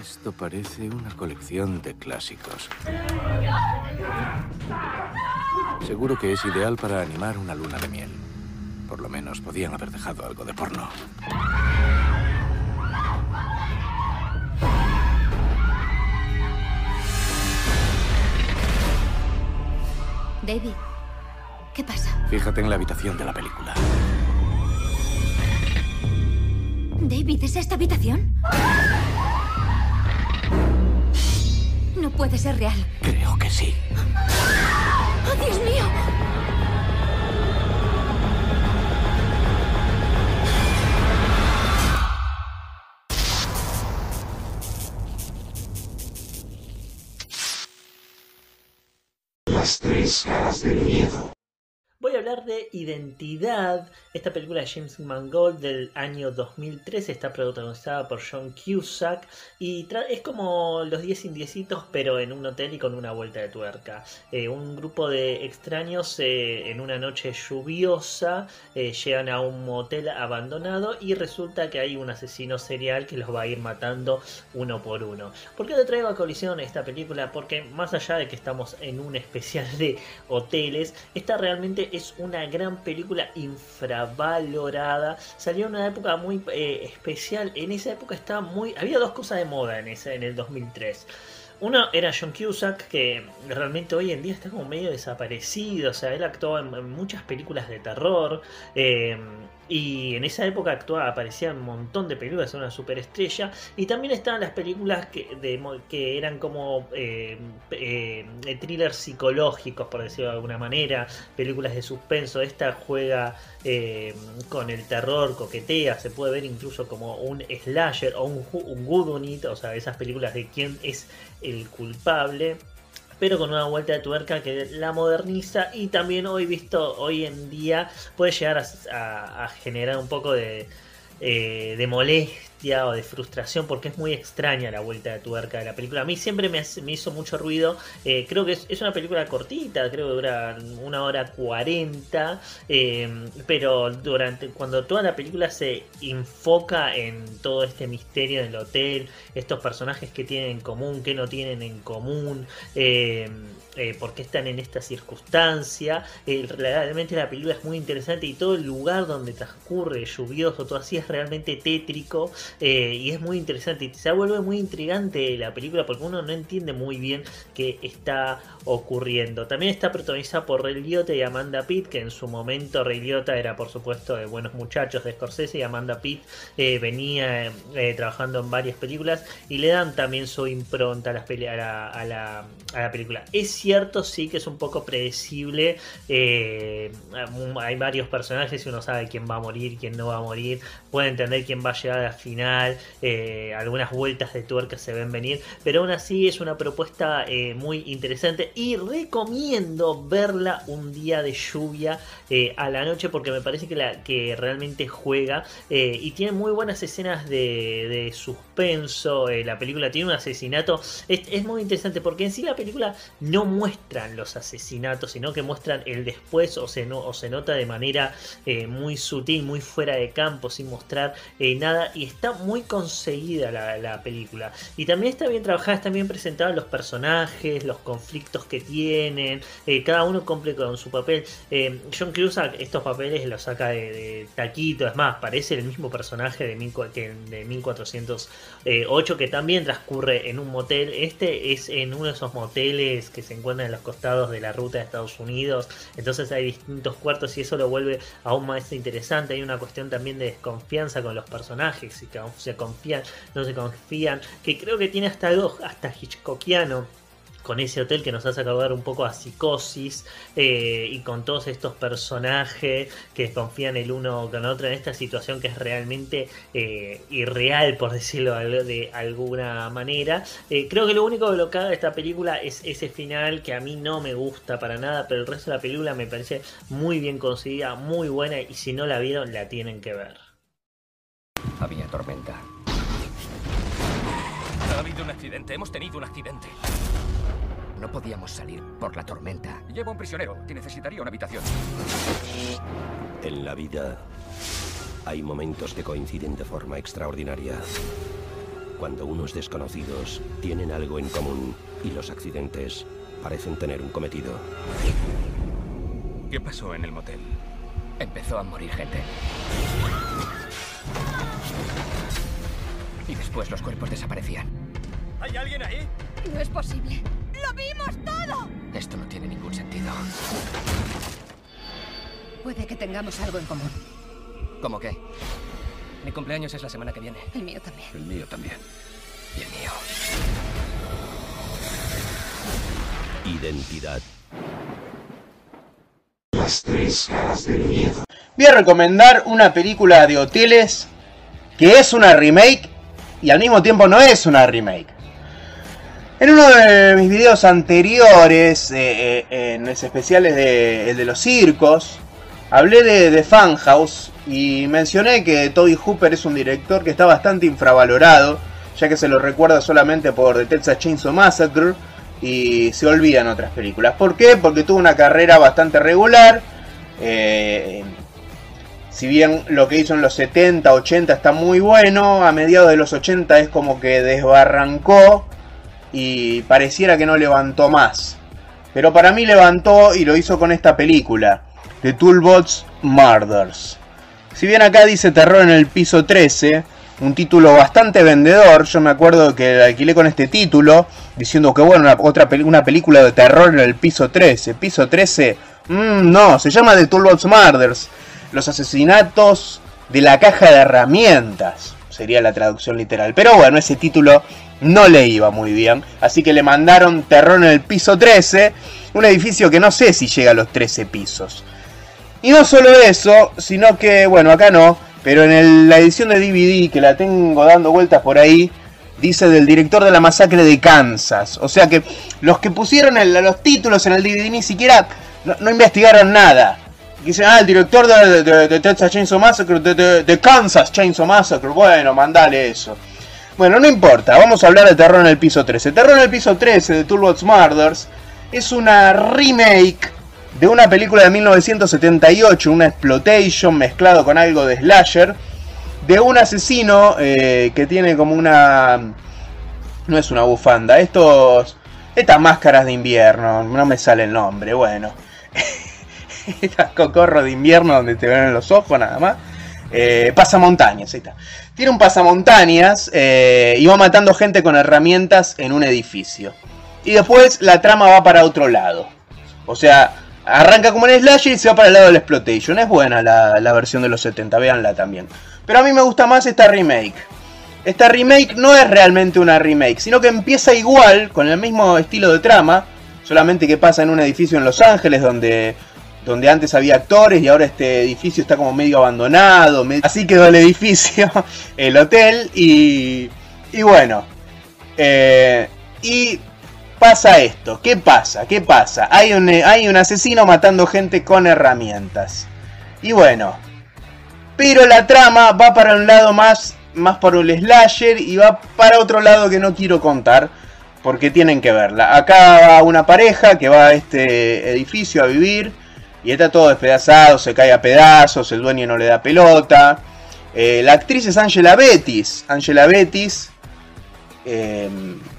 Esto parece una colección de clásicos. Seguro que es ideal para animar una luna de miel. Por lo menos podían haber dejado algo de porno. David, ¿qué pasa? Fíjate en la habitación de la película. David, ¿es esta habitación? No puede ser real. Creo que sí. ¡Oh, Dios mío! Las tres caras del miedo hablar de Identidad, esta película de James Mangold del año 2003, está protagonizada por John Cusack y es como los 10 indiecitos pero en un hotel y con una vuelta de tuerca. Eh, un grupo de extraños eh, en una noche lluviosa eh, llegan a un motel abandonado y resulta que hay un asesino serial que los va a ir matando uno por uno. ¿Por qué le traigo a colisión esta película? Porque más allá de que estamos en un especial de hoteles, esta realmente es una gran película infravalorada. Salió en una época muy eh, especial. En esa época estaba muy. Había dos cosas de moda en, ese, en el 2003. Uno era John Cusack, que realmente hoy en día está como medio desaparecido. O sea, él actuó en, muchas películas de terror. Eh, y en esa época actuaba, aparecía un montón de películas, era una superestrella. Y también estaban las películas que, que eran como eh, eh, thrillers psicológicos, por decirlo de alguna manera. Películas de suspenso. Esta juega eh, con el terror, coquetea. Se puede ver incluso como un slasher o un, un good O sea, esas películas de quién es el culpable pero con una vuelta de tuerca que la moderniza y también hoy visto hoy en día puede llegar a, generar un poco de, eh, de molestia o de frustración porque es muy extraña la vuelta de tuerca de la película. A mí siempre me, me hizo mucho ruido. Eh, creo que es, es, una película cortita, creo que dura una hora cuarenta. Eh, pero durante cuando toda la película se enfoca en todo este misterio del hotel, estos personajes que tienen en común, que no tienen en común. Eh, eh, por qué están en esta circunstancia. Eh, realmente la película es muy interesante y todo el lugar donde transcurre, lluvioso, todo así es realmente tétrico eh, y es muy interesante. Y se vuelve muy intrigante la película porque uno no entiende muy bien qué está ocurriendo. También está protagonizada por Ray Liotta y Amanda Pitt, que en su momento Ray Liotta era por supuesto de Buenos Muchachos de Scorsese y Amanda Pitt venía trabajando en varias películas y le dan también su impronta a, la, a la película. Es cierto, sí que es un poco predecible. Eh, hay varios personajes y uno sabe quién va a morir, quién no va a morir. Puede entender quién va a llegar al final. Eh, algunas vueltas de tuerca se ven venir. Pero aún así es una propuesta eh, muy interesante. Y recomiendo verla un día de lluvia a la noche porque me parece que, la, que realmente juega. y tiene muy buenas escenas de, suspenso. la película tiene un asesinato. Es, es muy interesante porque en sí la película no muestran los asesinatos, sino que muestran el después o se, no, o se nota de manera eh, muy sutil, muy fuera de campo, sin mostrar eh, nada. Y está muy conseguida la, película. Y también está bien trabajada, están bien presentados los personajes, los conflictos que tienen. Eh, cada uno cumple con su papel. John Cusack estos papeles los saca de, taquito. Es más, parece el mismo personaje de, de 1408 que también transcurre en un motel. Este es en uno de esos moteles que se encuentran en los costados de la ruta de Estados Unidos. Entonces hay distintos cuartos y eso lo vuelve aún más interesante. Hay una cuestión también de desconfianza con los personajes, si se confían, no se confían, que creo que tiene hasta hasta Hitchcockiano con ese hotel que nos hace acordar un poco a psicosis eh, y con todos estos personajes que confían el uno con el otro en esta situación que es realmente eh, irreal por decirlo de alguna manera. Eh, creo que lo único que lo caga de esta película es ese final que a mí no me gusta para nada pero el resto de la película me parece muy bien conseguida muy buena y si no la vieron la tienen que ver. Había tormenta. Ha habido un accidente hemos tenido un accidente no podíamos salir por la tormenta. Llevo un prisionero que necesitaría una habitación. En la vida hay momentos que coinciden de forma extraordinaria. Cuando unos desconocidos tienen algo en común y los accidentes parecen tener un cometido. ¿Qué pasó en el motel? Empezó a morir gente. Y después los cuerpos desaparecían. ¿Hay alguien ahí? No es posible. ¡Lo vimos todo! Esto no tiene ningún sentido. Puede que tengamos algo en común. ¿Cómo qué? Mi cumpleaños es la semana que viene. El mío también. El mío también. Y el mío. Identidad. Las tres caras del miedo. Voy a recomendar una película de hoteles que es una remake y al mismo tiempo no es una remake. En uno de mis videos anteriores, eh, eh, en los especiales de, el de los circos, hablé de, de Funhouse y mencioné que Toby Hooper es un director que está bastante infravalorado, ya que se lo recuerda solamente por The Texas Chainsaw Massacre y se olvidan otras películas. ¿Por qué? Porque tuvo una carrera bastante regular. Eh, si bien lo que hizo en los 70, 80 está muy bueno, a mediados de los 80 es como que desbarrancó y pareciera que no levantó más. Pero para mí levantó y lo hizo con esta película, The Toolbox Murders. Si bien acá dice terror en el piso 13, un título bastante vendedor, yo me acuerdo que alquilé con este título, diciendo que bueno, una, otra una película de terror en el piso 13. Piso 13, mmm, no, se llama The Toolbox Murders, los asesinatos de la caja de herramientas, sería la traducción literal. Pero bueno, ese título no le iba muy bien, así que le mandaron terror en el piso 13, un edificio que no sé si llega a los 13 pisos. Y no solo eso, sino que, bueno, acá no, pero en la edición de DVD que la tengo dando vueltas por ahí, dice del director de la masacre de Kansas. O sea que los que pusieron los títulos en el DVD ni siquiera no investigaron nada. Dicen, ah, el director de, Texas Chainsaw Massacre, de Kansas Chainsaw Massacre. Bueno, mandale eso. Bueno, no importa, vamos a hablar de Terror en el piso 13. Terror en el piso 13 de Toolbox Murders es una remake de una película de 1978, una exploitation mezclado con algo de slasher, de un asesino eh, que tiene como una... No es una bufanda, estos... Estas máscaras de invierno, no me sale el nombre, bueno. Estas cocorros de invierno donde te ven en los ojos nada más. Eh, pasamontañas, ahí está. Tiene un pasamontañas eh, y va matando gente con herramientas en un edificio. Y después la trama va para otro lado. O sea, arranca como en slasher y se va para el lado del exploitation. Es buena la, la versión de los 70, véanla también. Pero a mí me gusta más esta remake. Esta remake no es realmente una remake, sino que empieza igual, con el mismo estilo de trama, solamente que pasa en un edificio en Los Ángeles donde, donde antes había actores y ahora este edificio está como medio abandonado. Así quedó el edificio, el hotel y, y bueno. Eh, y pasa esto, ¿qué pasa? ¿Qué pasa? Hay un, hay un asesino matando gente con herramientas. Y bueno, pero la trama va para un lado más más por el slasher y va para otro lado que no quiero contar porque tienen que verla. Acá va una pareja que va a este edificio a vivir y está todo despedazado, se cae a pedazos, el dueño no le da pelota. Eh, la actriz es Angela Bettis. Angela Bettis eh,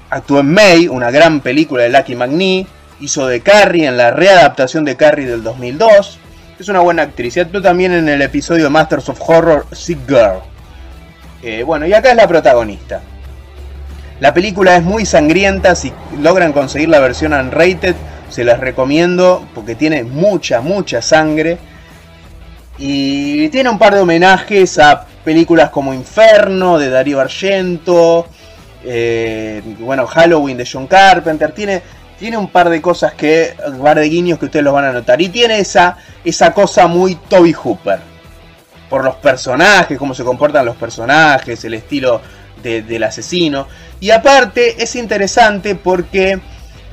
actuó en May, una gran película de Lucky McNee. Hizo de Carrie en la readaptación de Carrie del 2002. Es una buena actriz y actuó también en el episodio de Masters of Horror Sick Girl. Eh, bueno, y acá es la protagonista. La película es muy sangrienta, si logran conseguir la versión unrated, se las recomiendo porque tiene mucha, mucha sangre. Y tiene un par de homenajes a películas como Inferno de Darío Argento, eh, bueno, Halloween de John Carpenter, tiene, tiene un par de cosas que, un par de guiños que ustedes los van a notar. Y tiene esa, esa cosa muy Toby Hooper por los personajes, cómo se comportan los personajes, el estilo del asesino. Y aparte es interesante porque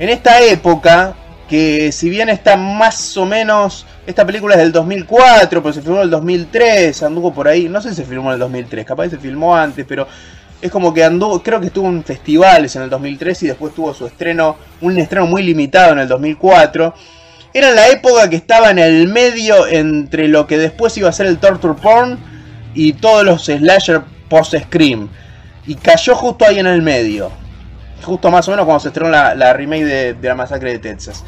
en esta época, que si bien está más o menos, esta película es del 2004, pero se filmó en el 2003, anduvo por ahí, no sé si se filmó en el 2003, capaz se filmó antes, pero es como que anduvo, creo que estuvo en festivales en el 2003 y después tuvo su estreno, un estreno muy limitado en el 2004. Era la época que estaba en el medio entre lo que después iba a ser el torture porn y todos los slasher post-scream. Y cayó justo ahí en el medio. Justo más o menos cuando se estrenó la, remake de, la masacre de Texas.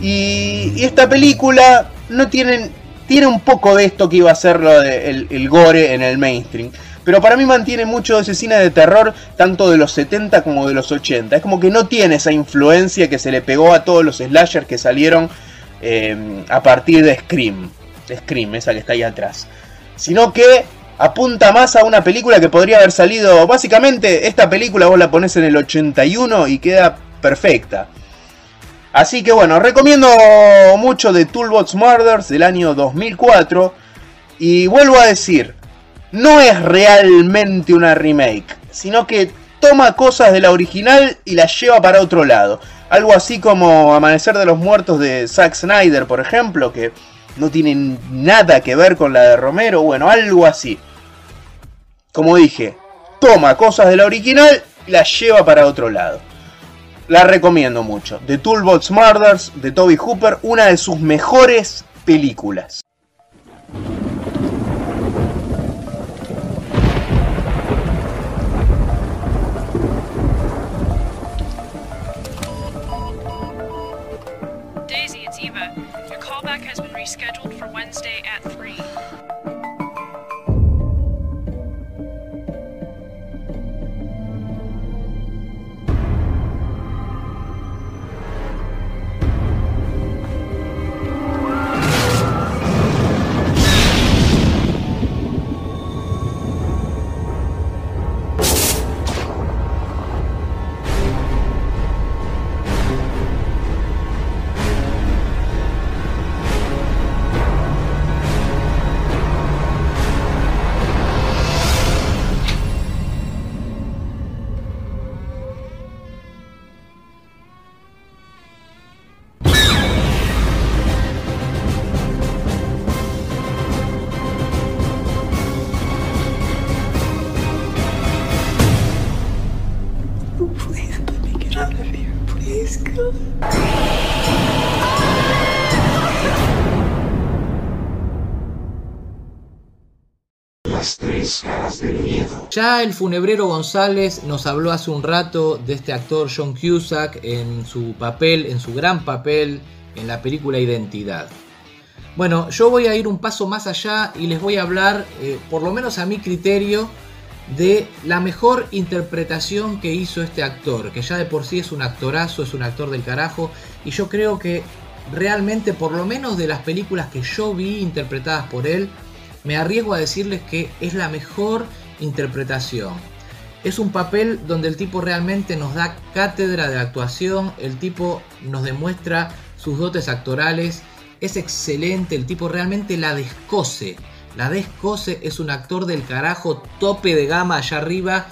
Y, esta película no tiene, tiene un poco de esto que iba a ser lo el, gore en el mainstream. Pero para mí mantiene mucho ese cine de terror, tanto de los 70 como de los 80. Es como que no tiene esa influencia que se le pegó a todos los slashers que salieron eh, a partir de Scream. Scream, esa que está ahí atrás. Sino que apunta más a una película que podría haber salido. Básicamente, esta película vos la pones en el 81 y queda perfecta. Así que bueno, recomiendo mucho de Toolbox Murders del año 2004. Y vuelvo a decir, no es realmente una remake, sino que toma cosas de la original y las lleva para otro lado. Algo así como Amanecer de los Muertos de Zack Snyder, por ejemplo, que no tiene nada que ver con la de Romero. Bueno, algo así. Como dije, toma cosas de la original y las lleva para otro lado. La recomiendo mucho. The Toolbox Murders de Toby Hooper, una de sus mejores películas. rescheduled for Wednesday Ya el funebrero González nos habló hace un rato de este actor John Cusack en su papel, en su gran papel en la película Identidad. Bueno, yo voy a ir un paso más allá y les voy a hablar, eh, por lo menos a mi criterio, de la mejor interpretación que hizo este actor, que ya de por sí es un actorazo, es un actor del carajo, y yo creo que realmente, por lo menos de las películas que yo vi interpretadas por él, me arriesgo a decirles que es la mejor interpretación. Es un papel donde el tipo realmente nos da cátedra de actuación, el tipo nos demuestra sus dotes actorales, es excelente, el tipo realmente la descose. La descose es un actor del carajo, tope de gama allá arriba.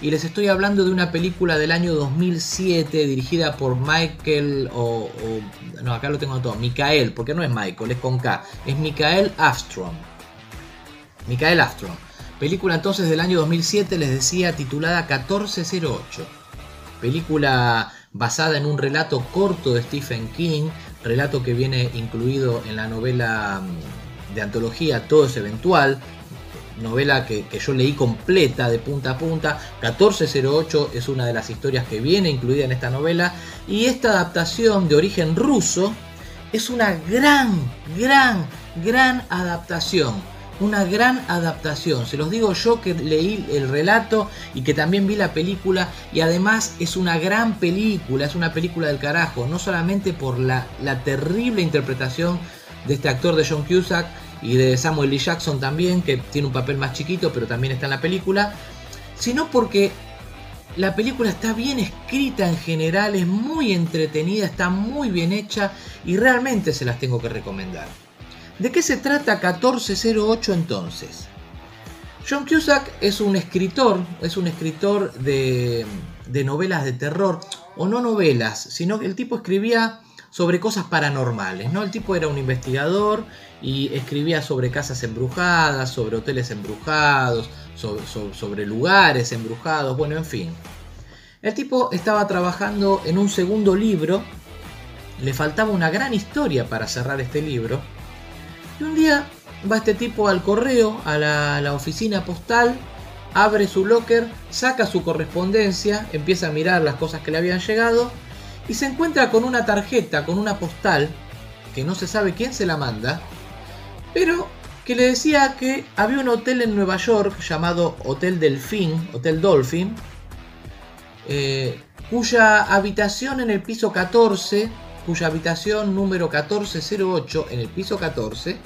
Y les estoy hablando de una película del año 2007 dirigida por Michael o, no, acá lo tengo todo, Michael, porque no es Michael, es con K, es Michael Armstrong. Michael Armstrong. Película entonces del año 2007, les decía, titulada 1408. Película basada en un relato corto de Stephen King, relato que viene incluido en la novela mm, de antología Todo es Eventual, novela que, que, yo leí completa de punta a punta. 1408 es una de las historias que viene incluida en esta novela. Y esta adaptación de origen ruso es una gran, gran, gran adaptación una gran adaptación. Se los digo yo que leí el relato y que también vi la película y además es una gran película, es una película del carajo, no solamente por la, la terrible interpretación de este actor de John Cusack y de Samuel L. Jackson también, que tiene un papel más chiquito pero también está en la película, sino porque la película está bien escrita en general, es muy entretenida, está muy bien hecha y realmente se las tengo que recomendar. ¿De qué se trata 1408 entonces? John Cusack es un escritor, es un escritor de, de, novelas de terror, o no novelas, sino que el tipo escribía sobre cosas paranormales, ¿no? El tipo era un investigador y escribía sobre casas embrujadas, sobre hoteles embrujados, sobre, sobre, sobre lugares embrujados, bueno, en fin. El tipo estaba trabajando en un segundo libro, le faltaba una gran historia para cerrar este libro, y un día va este tipo al correo, a la, oficina postal, abre su locker, saca su correspondencia, empieza a mirar las cosas que le habían llegado y se encuentra con una tarjeta, con una postal, que no se sabe quién se la manda, pero que le decía que había un hotel en Nueva York llamado Hotel Delfín, Hotel Dolphin, eh, cuya habitación en el piso 14 cuya habitación número 1408 en el piso 14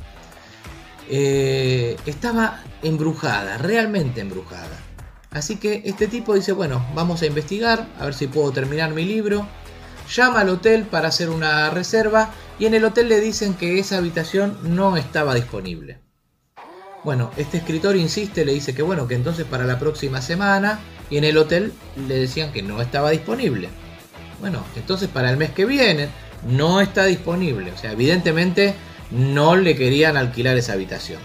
eh, estaba embrujada, realmente embrujada. Así que este tipo dice, bueno, vamos a investigar, a ver si puedo terminar mi libro. Llama al hotel para hacer una reserva y en el hotel le dicen que esa habitación no estaba disponible. Bueno, este escritor insiste, le dice que bueno, que entonces para la próxima semana y en el hotel le decían que no estaba disponible. Bueno, entonces para el mes que viene, no está disponible. O sea, evidentemente no le querían alquilar esa habitación.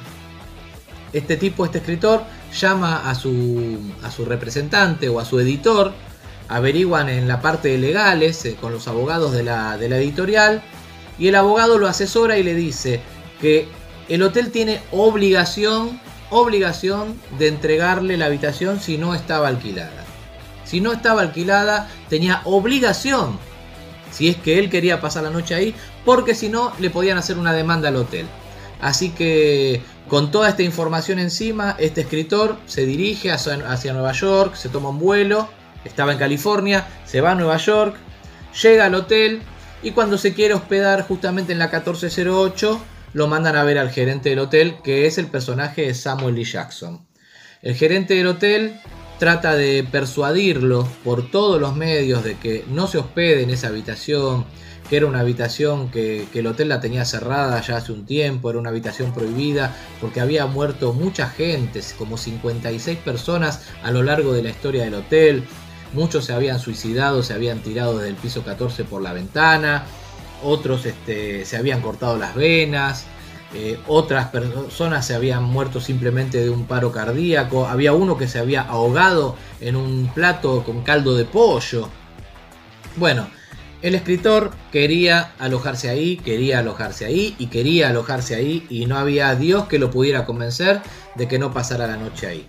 Este tipo, este escritor, llama a su, a su representante o a su editor, averiguan en la parte de legales eh, con los abogados de la, de la editorial y el abogado lo asesora y le dice que el hotel tiene obligación, obligación de entregarle la habitación si no estaba alquilada. Si no estaba alquilada, tenía obligación si es que él quería pasar la noche ahí, porque si no le podían hacer una demanda al hotel. Así que con toda esta información encima, este escritor se dirige hacia, Nueva York, se toma un vuelo, estaba en California, se va a Nueva York, llega al hotel y cuando se quiere hospedar justamente en la 1408, lo mandan a ver al gerente del hotel, que es el personaje de Samuel Lee Jackson. El gerente del hotel trata de persuadirlo por todos los medios de que no se hospede en esa habitación, que era una habitación que, el hotel la tenía cerrada ya hace un tiempo, era una habitación prohibida porque había muerto mucha gente, como 56 personas a lo largo de la historia del hotel, muchos se habían suicidado, se habían tirado desde el piso 14 por la ventana, otros este, se habían cortado las venas, eh, otras personas se habían muerto simplemente de un paro cardíaco. Había uno que se había ahogado en un plato con caldo de pollo. Bueno, El escritor quería alojarse ahí, quería alojarse ahí y quería alojarse ahí y no había Dios que lo pudiera convencer de que no pasara la noche ahí.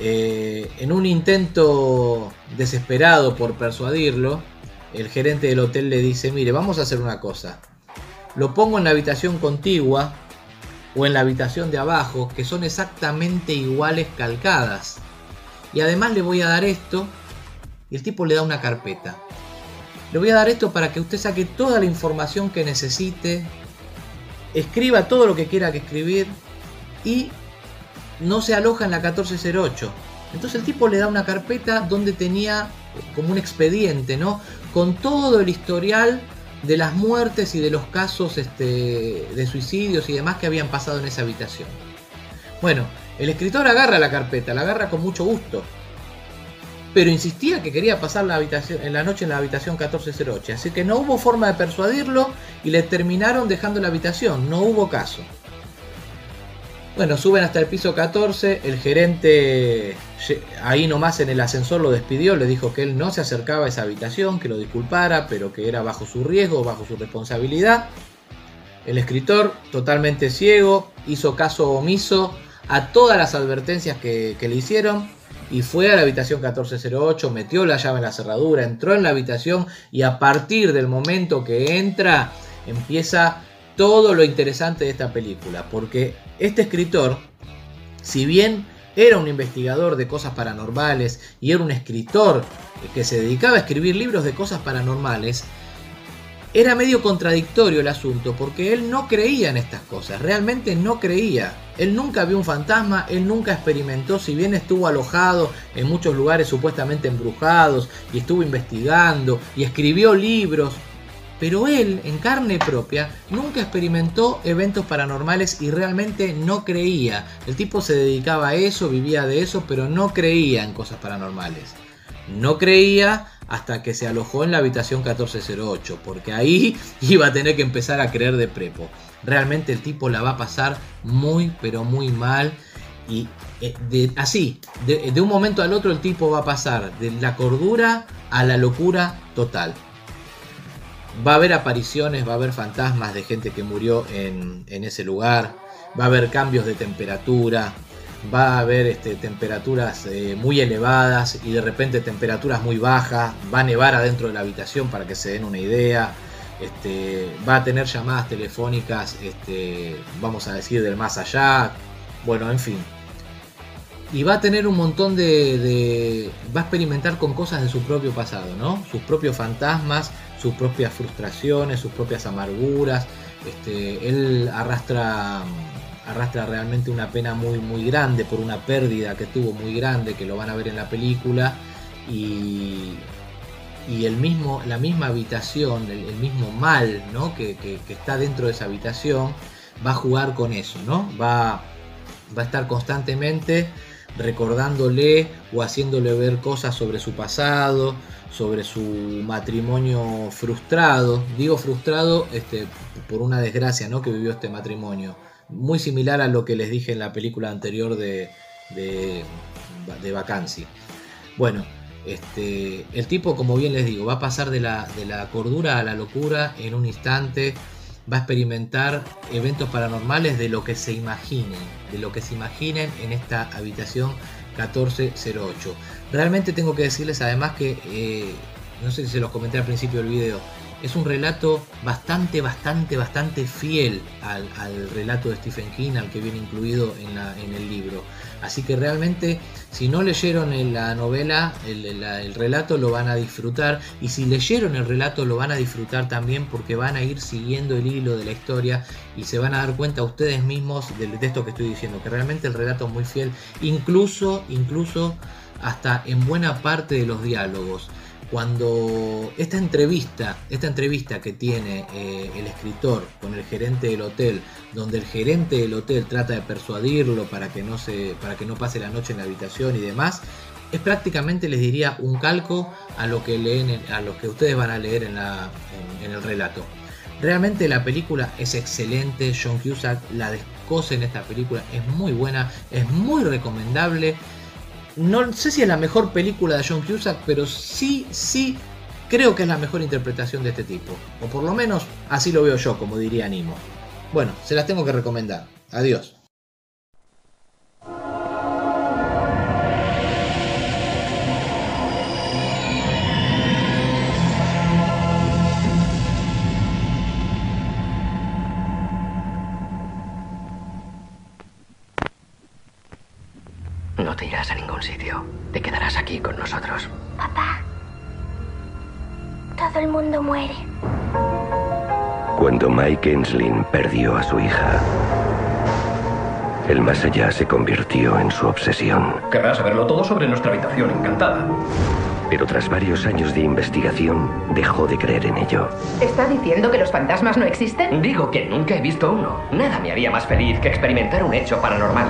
Eh, en un intento desesperado por persuadirlo, el gerente del hotel le dice, mire, vamos a hacer una cosa. Lo pongo en la habitación contigua o en la habitación de abajo, que son exactamente iguales calcadas. Y además le voy a dar esto, y el tipo le da una carpeta. Le voy a dar esto para que usted saque toda la información que necesite, escriba todo lo que quiera que escribir y no se aloja en la 1408. Entonces el tipo le da una carpeta donde tenía como un expediente, ¿no? Con todo el historial de las muertes y de los casos este, de suicidios y demás que habían pasado en esa habitación. Bueno, el escritor agarra la carpeta, la agarra con mucho gusto, pero insistía que quería pasar la, habitación, en la noche en la habitación 1408, así que no hubo forma de persuadirlo y le terminaron dejando la habitación, no hubo caso. Bueno, suben hasta el piso 14, el gerente ahí nomás en el ascensor lo despidió, le dijo que él no se acercaba a esa habitación, que lo disculpara, pero que era bajo su riesgo, bajo su responsabilidad. El escritor, totalmente ciego, hizo caso omiso a todas las advertencias que, que le hicieron y fue a la habitación 1408, metió la llave en la cerradura, entró en la habitación y a partir del momento que entra empieza todo lo interesante de esta película, porque este escritor, si bien era un investigador de cosas paranormales y era un escritor que se dedicaba a escribir libros de cosas paranormales, era medio contradictorio el asunto porque él no creía en estas cosas, realmente no creía. Él nunca vio un fantasma, él nunca experimentó, si bien estuvo alojado en muchos lugares supuestamente embrujados y estuvo investigando y escribió libros, pero él, en carne propia, nunca experimentó eventos paranormales y realmente no creía. El tipo se dedicaba a eso, vivía de eso, pero no creía en cosas paranormales. No creía hasta que se alojó en la habitación 1408, porque ahí iba a tener que empezar a creer de prepo. Realmente el tipo la va a pasar muy, pero muy mal. Y eh, así, de un momento al otro el tipo va a pasar de la cordura a la locura total. Va a haber apariciones, va a haber fantasmas de gente que murió en, en ese lugar, va a haber cambios de temperatura, va a haber este, temperaturas eh, muy elevadas y de repente temperaturas muy bajas, va a nevar adentro de la habitación para que se den una idea, este, va a tener llamadas telefónicas, este, vamos a decir, del más allá, bueno, en fin. Y va a tener un montón de, va a experimentar con cosas de su propio pasado, ¿no? Sus propios fantasmas, sus propias frustraciones, sus propias amarguras. Este, él arrastra arrastra realmente una pena muy muy grande por una pérdida que tuvo muy grande que lo van a ver en la película y, y el mismo, la misma habitación, el, mismo mal ¿no? que, que, que, está dentro de esa habitación va a jugar con eso, ¿no? va, va a estar constantemente recordándole o haciéndole ver cosas sobre su pasado, sobre su matrimonio frustrado. Digo frustrado este, por una desgracia ¿no? que vivió este matrimonio. Muy similar a lo que les dije en la película anterior de, de, de Vacancy. Bueno, este, el tipo, como bien les digo, va a pasar de la, de la cordura a la locura en un instante. Va a experimentar eventos paranormales de lo que se imaginen, de lo que se imaginen en esta habitación 1408. Realmente tengo que decirles además que, eh, no sé si se los comenté al principio del video, es un relato bastante, bastante, bastante fiel al, relato de Stephen King, al que viene incluido en, el libro. Así que realmente, si no leyeron en la novela, el, el, el, relato lo van a disfrutar. Y si leyeron el relato, lo van a disfrutar también porque van a ir siguiendo el hilo de la historia y se van a dar cuenta ustedes mismos del texto que estoy diciendo, que realmente el relato es muy fiel, incluso, incluso hasta en buena parte de los diálogos cuando esta entrevista, esta entrevista que tiene eh, el escritor con el gerente del hotel, donde el gerente del hotel trata de persuadirlo para que no se, para que no pase la noche en la habitación y demás, es prácticamente les diría un calco a lo que leen, a lo que ustedes van a leer en, la, en, el relato. Realmente la película es excelente, John Cusack la descose en esta película, es muy buena, es muy recomendable no sé si es la mejor película de John Cusack, pero sí, sí creo que es la mejor interpretación de este tipo. O por lo menos así lo veo yo, como diría Nimo. Bueno, se las tengo que recomendar. Adiós. No te irás a ningún sitio. Te quedarás aquí con nosotros. Papá. Todo el mundo muere. Cuando Mike Enslin perdió a su hija, el más allá se convirtió en su obsesión. Querrás saberlo todo sobre nuestra habitación encantada. Pero tras varios años de investigación, dejó de creer en ello. ¿Está diciendo que los fantasmas no existen? Digo que nunca he visto uno. Nada me haría más feliz que experimentar un hecho paranormal.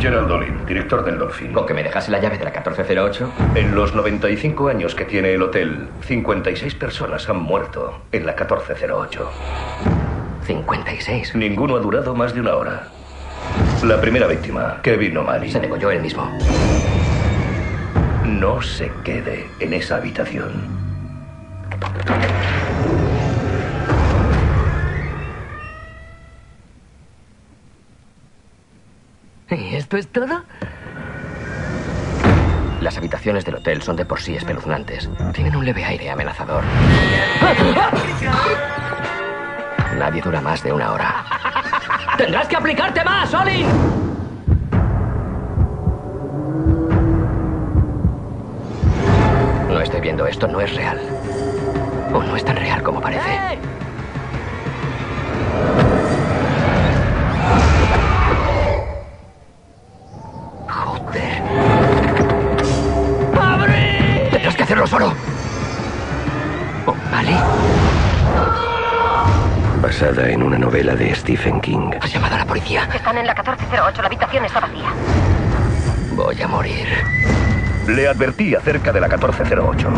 Gerald Olin, director del Dolphin. ¿Con que me dejase la llave de la 1408? En los 95 años que tiene el hotel, 56 personas han muerto en la 1408. 56. Ninguno ha durado más de una hora. La primera víctima, Kevin O'Malley. Se degolló él mismo. No se quede en esa habitación. Esto es todo? Las habitaciones del hotel son de por sí espeluznantes. Tienen un leve aire amenazador. Nadie dura más de una hora. ¡Tendrás que aplicarte más, Olin! No estoy viendo esto, no es real. O no es tan real como parece. Solo. Oh, vale. Basada en una novela de Stephen King. ¿Has llamado a la policía? Están en la 1408. La habitación está vacía. Voy a morir. Le advertí acerca de la 1408.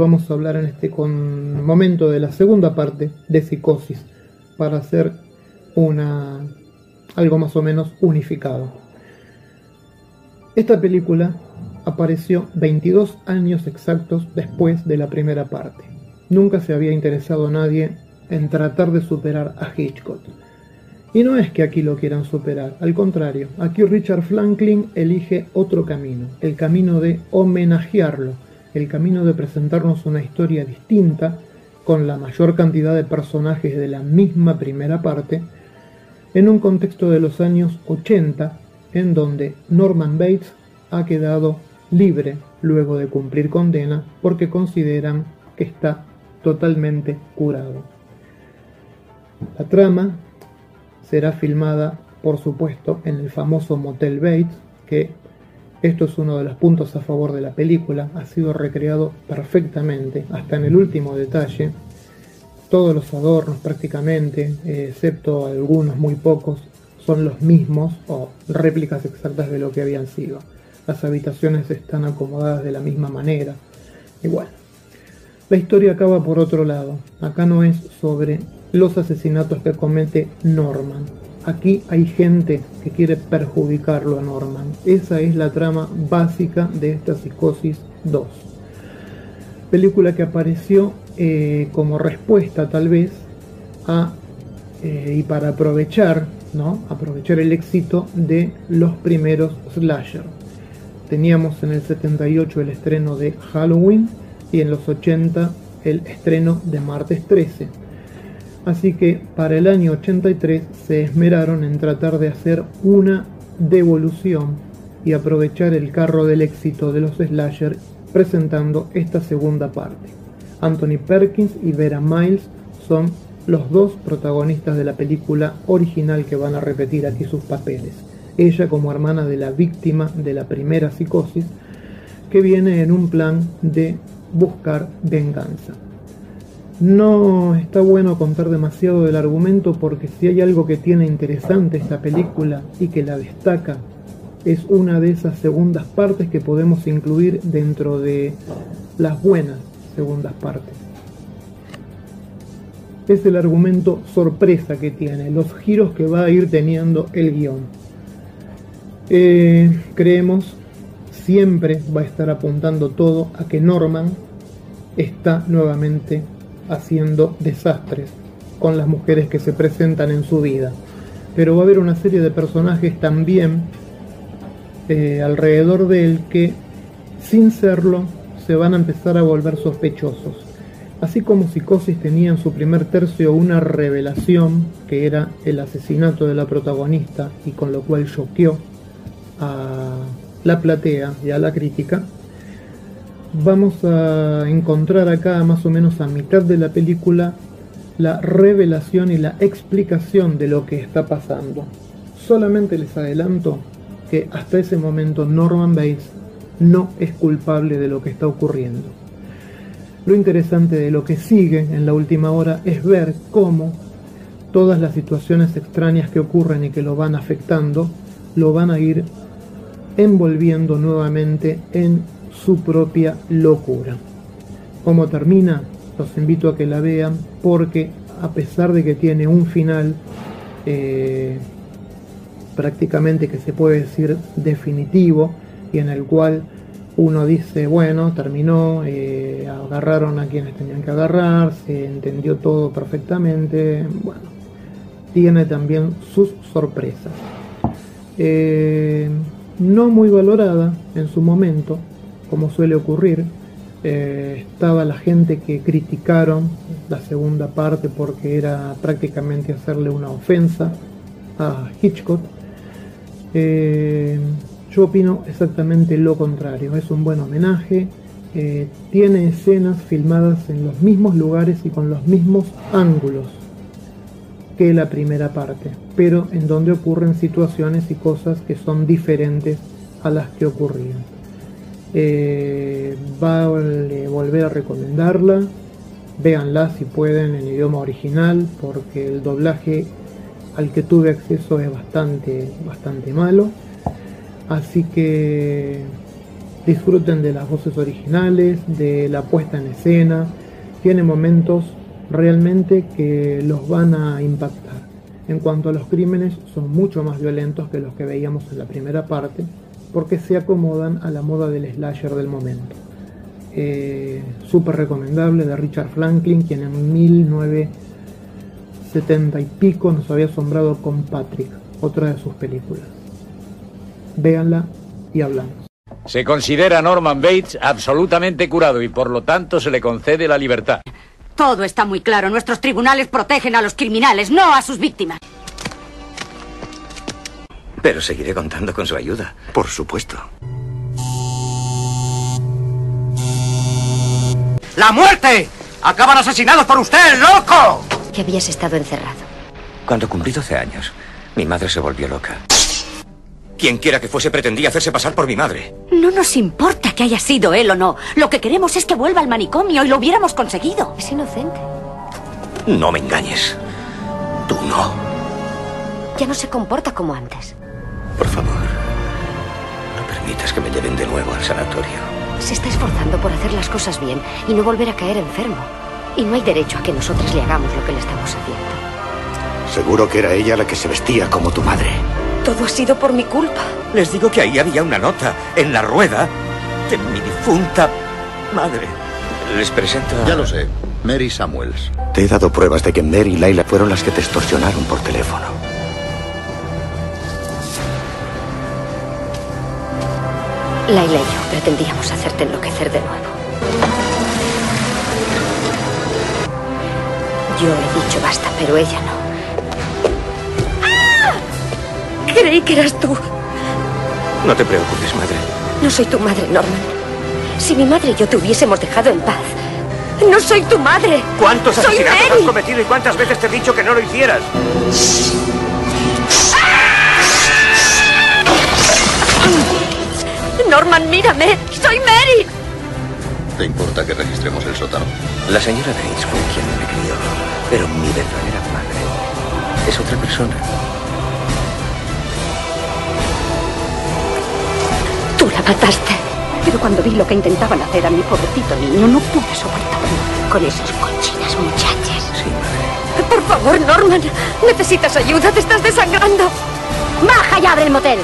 Vamos a hablar en este momento de la segunda parte de Psicosis para hacer una algo más o menos unificado. Esta película apareció 22 años exactos después de la primera parte. Nunca se había interesado nadie en tratar de superar a Hitchcock. Y no es que aquí lo quieran superar, al contrario, aquí Richard Franklin elige otro camino, el camino de homenajearlo, el camino de presentarnos una historia distinta, con la mayor cantidad de personajes de la misma primera parte, en un contexto de los años 80, en donde Norman Bates ha quedado libre luego de cumplir condena porque consideran que está totalmente curado. La trama será filmada, por supuesto, en el famoso Motel Bates, que esto es uno de los puntos a favor de la película, ha sido recreado perfectamente, hasta en el último detalle. Todos los adornos prácticamente, eh, excepto algunos muy pocos, son los mismos o réplicas exactas de lo que habían sido. Las habitaciones están acomodadas de la misma manera. Igual. La historia acaba por otro lado. Acá no es sobre los asesinatos que comete Norman. Aquí hay gente que quiere perjudicarlo a Norman. Esa es la trama básica de esta Psicosis 2. Película que apareció eh, como respuesta tal vez eh, y para aprovechar, ¿no? Aprovechar el éxito de los primeros slasher. Teníamos en el 78 el estreno de Halloween y en los 80 el estreno de Martes 13. Así que para el año 83 se esmeraron en tratar de hacer una devolución y aprovechar el carro del éxito de los slasher presentando esta segunda parte. Anthony Perkins y Vera Miles son los dos protagonistas de la película original que van a repetir aquí sus papeles. Ella como hermana de la víctima de la primera psicosis, que viene en un plan de buscar venganza. No está bueno contar demasiado del argumento porque si hay algo que tiene interesante esta película y que la destaca, es una de esas segundas partes que podemos incluir dentro de las buenas segundas partes. Es el argumento sorpresa que tiene, los giros que va a ir teniendo el guion. Eh, creemos siempre va a estar apuntando todo a que Norman está nuevamente haciendo desastres con las mujeres que se presentan en su vida. Pero va a haber una serie de personajes también eh, alrededor de él que, sin serlo, se van a empezar a volver sospechosos. Así como Psicosis tenía en su primer tercio una revelación, que era el asesinato de la protagonista y con lo cual choqueó a la platea y a la crítica, vamos a encontrar acá más o menos a mitad de la película la revelación y la explicación de lo que está pasando. Solamente les adelanto que hasta ese momento Norman Bates no es culpable de lo que está ocurriendo. Lo interesante de lo que sigue en la última hora es ver cómo todas las situaciones extrañas que ocurren y que lo van afectando lo van a ir envolviendo nuevamente en su propia locura. ¿Cómo termina? Los invito a que la vean porque a pesar de que tiene un final eh, prácticamente que se puede decir definitivo y en el cual uno dice, bueno, terminó, eh, agarraron a quienes tenían que agarrar, se entendió todo perfectamente, bueno, tiene también sus sorpresas. Eh, no muy valorada en su momento, como suele ocurrir. Eh, estaba la gente que criticaron la segunda parte porque era prácticamente hacerle una ofensa a Hitchcock. Eh, yo opino exactamente lo contrario, es un buen homenaje, eh, tiene escenas filmadas en los mismos lugares y con los mismos ángulos que la primera parte, pero en donde ocurren situaciones y cosas que son diferentes a las que ocurrían. Eh, va a volver a recomendarla, véanla si pueden en idioma original, porque el doblaje al que tuve acceso es bastante, bastante malo. Así que disfruten de las voces originales, de la puesta en escena. Tiene momentos realmente que los van a impactar. En cuanto a los crímenes, son mucho más violentos que los que veíamos en la primera parte, porque se acomodan a la moda del slasher del momento. Eh, Súper recomendable de Richard Franklin, quien en 1970 y pico nos había asombrado con Patrick, otra de sus películas. Véanla y hablamos. Se considera Norman Bates absolutamente curado y por lo tanto se le concede la libertad. Todo está muy claro. Nuestros tribunales protegen a los criminales, no a sus víctimas. Pero seguiré contando con su ayuda. Por supuesto. ¡La muerte! ¡Acaban asesinados por usted, loco! Que habías estado encerrado. Cuando cumplí 12 años, mi madre se volvió loca. Quien quiera que fuese pretendía hacerse pasar por mi madre. No nos importa que haya sido él o no. Lo que queremos es que vuelva al manicomio y lo hubiéramos conseguido. Es inocente. No me engañes. Tú no. Ya no se comporta como antes. Por favor, no permitas que me lleven de nuevo al sanatorio. Se está esforzando por hacer las cosas bien y no volver a caer enfermo. Y no hay derecho a que nosotras le hagamos lo que le estamos haciendo. Seguro que era ella la que se vestía como tu madre. Todo ha sido por mi culpa. Les digo que ahí había una nota en la rueda de mi difunta madre. Les presento a... Ya lo sé. Mary Samuels. Te he dado pruebas de que Mary y Laila fueron las que te extorsionaron por teléfono. Laila y yo pretendíamos hacerte enloquecer de nuevo. Yo he dicho basta, pero ella no. Creí que eras tú. No te preocupes, madre. No soy tu madre, Norman. Si mi madre y yo te hubiésemos dejado en paz. No soy tu madre. ¿Cuántos Soy asesinatos Mary. has cometido y cuántas veces te he dicho que no lo hicieras? Norman, mírame. Soy Mary. ¿Te importa que registremos el sótano? La señora Bates fue quien me crió, pero mi verdadera madre es otra persona. Tú la mataste. Pero cuando vi lo que intentaban hacer a mi pobrecito niño, no pude soportarlo. Con esos cochinas muchachas. Sí, madre. Por favor, Norman. Necesitas ayuda. Te estás desangrando. Baja y abre el motel.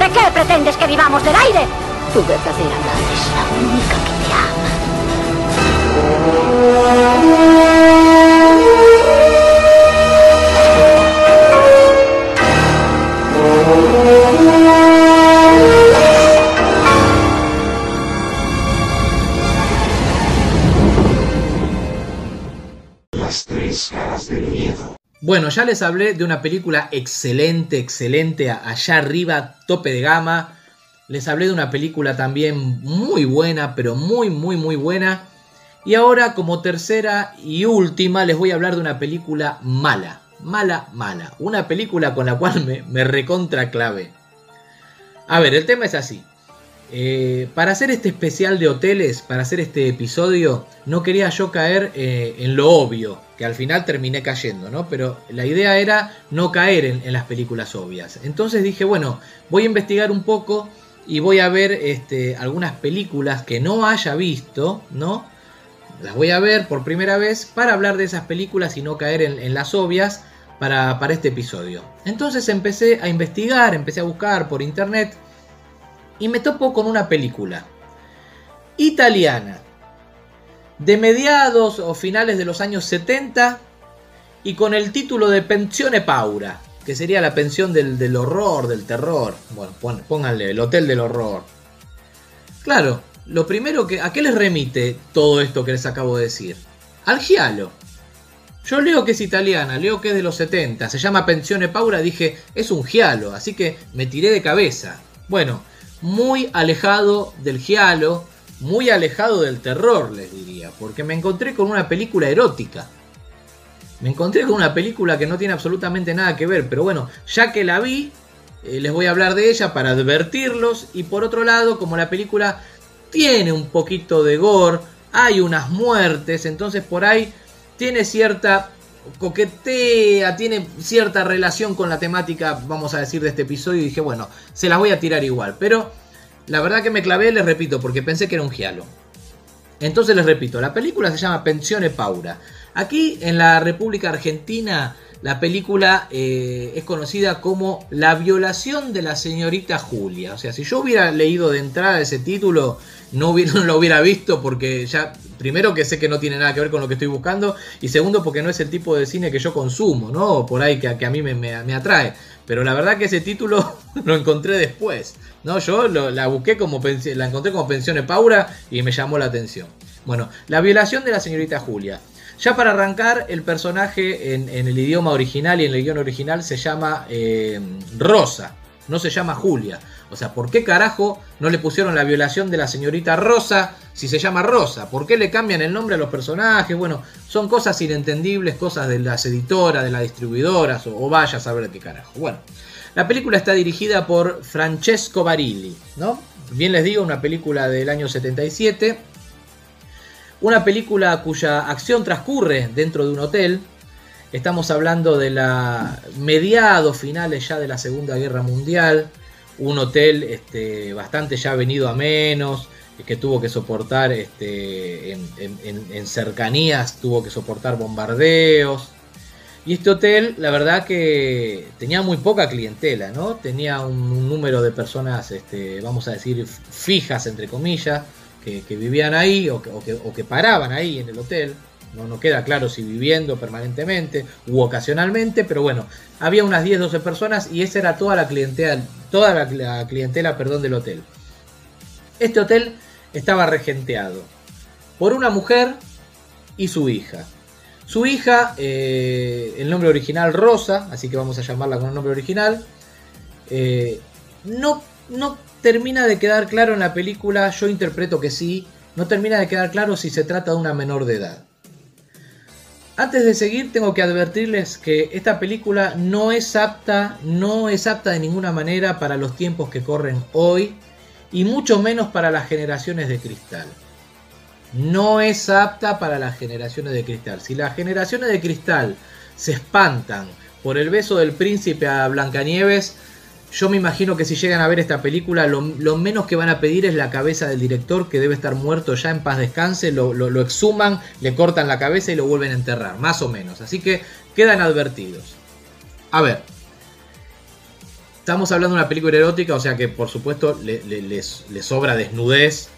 ¿De qué pretendes que vivamos del aire? Tu verdadera madre es la única que te ama. Las tres caras del miedo. Bueno, ya les hablé de una película excelente, excelente, allá arriba, tope de gama. Les hablé de una película también muy buena, pero muy, muy, muy buena. Y ahora, como tercera y última, les voy a hablar de una película mala. Mala, mala. Una película con la cual me, me recontra clave. A ver, el tema es así. Eh, para hacer este especial de hoteles, para hacer este episodio, no quería yo caer eh, en lo obvio, que al final terminé cayendo, ¿no? Pero la idea era no caer en, las películas obvias. Entonces dije, bueno, voy a investigar un poco y voy a ver este, algunas películas que no haya visto, ¿no? Las voy a ver por primera vez para hablar de esas películas y no caer en, en las obvias para, para este episodio. Entonces empecé a investigar, empecé a buscar por internet y me topo con una película italiana de mediados o finales de los años 70 y con el título de Pensione Paura, que sería la pensión del, del horror, del terror. Bueno, pónganle el hotel del horror. Claro, lo primero que... ¿A qué les remite todo esto que les acabo de decir? Al giallo. Yo leo que es italiana, leo que es de los 70, se llama Pensione Paura, dije, es un giallo, así que me tiré de cabeza. Bueno, muy alejado del giallo, muy alejado del terror, les diría, porque me encontré con una película erótica. Me encontré con una película que no tiene absolutamente nada que ver, pero bueno, ya que la vi, eh, les voy a hablar de ella para advertirlos. Y por otro lado, como la película tiene un poquito de gore, hay unas muertes, entonces por ahí tiene cierta coquetea, tiene cierta relación con la temática, vamos a decir, de este episodio. Y dije, bueno, se las voy a tirar igual. Pero la verdad que me clavé, les repito, porque pensé que era un giallo. Entonces les repito, la película se llama Pensione Paura. Aquí en la República Argentina la película eh, es conocida como La violación de la señorita Julia. O sea, si yo hubiera leído de entrada ese título, no, lo hubiera visto porque ya, primero que sé que no tiene nada que ver con lo que estoy buscando y segundo porque no es el tipo de cine que yo consumo, ¿no? Por ahí que, a mí me, atrae. Pero la verdad que ese título lo encontré después. No, yo lo, la busqué como la encontré como Pensione Paura y me llamó la atención. Bueno, la violación de la señorita Julia. Ya para arrancar, el personaje en, el idioma original y en el guion original se llama eh, Rosa, no se llama Julia. O sea, ¿por qué carajo no le pusieron la violación de la señorita Rosa si se llama Rosa? ¿Por qué le cambian el nombre a los personajes? Bueno, son cosas inentendibles, cosas de las editoras, de las distribuidoras, o, vaya a saber qué carajo. Bueno, la película está dirigida por Francesco Barilli, ¿no? Bien les digo, una película del año 77 una película cuya acción transcurre dentro de un hotel. Estamos hablando de la mediados finales ya de la Segunda Guerra Mundial. Un hotel este, bastante ya venido a menos, que tuvo que soportar este, en, cercanías, tuvo que soportar bombardeos. Y este hotel, la verdad que tenía muy poca clientela, ¿no? Tenía un, un número de personas, este, vamos a decir, fijas, entre comillas que, vivían ahí o que, o, que, o que, paraban ahí en el hotel. No, no queda claro si viviendo permanentemente u ocasionalmente, pero bueno, había unas 10-12 personas y esa era toda la clientela, toda la, la, clientela perdón, del hotel. Este hotel estaba regenteado por una mujer y su hija. Su hija, eh, el nombre original Rosa, así que vamos a llamarla con el nombre original, eh, no, no termina de quedar claro en la película, yo interpreto que sí, no termina de quedar claro si se trata de una menor de edad. Antes de seguir tengo que advertirles que esta película no es apta, no es apta de ninguna manera para los tiempos que corren hoy y mucho menos para las generaciones de cristal. no es apta para las generaciones de cristal. Si las generaciones de cristal se espantan por el beso del príncipe a Blancanieves, yo me imagino que si llegan a ver esta película, lo, menos que van a pedir es la cabeza del director, que debe estar muerto ya en paz descanse, lo, lo, exhuman, le cortan la cabeza y lo vuelven a enterrar, más o menos. Así que quedan advertidos. A ver, estamos hablando de una película erótica, o sea que por supuesto le, les, sobra desnudez.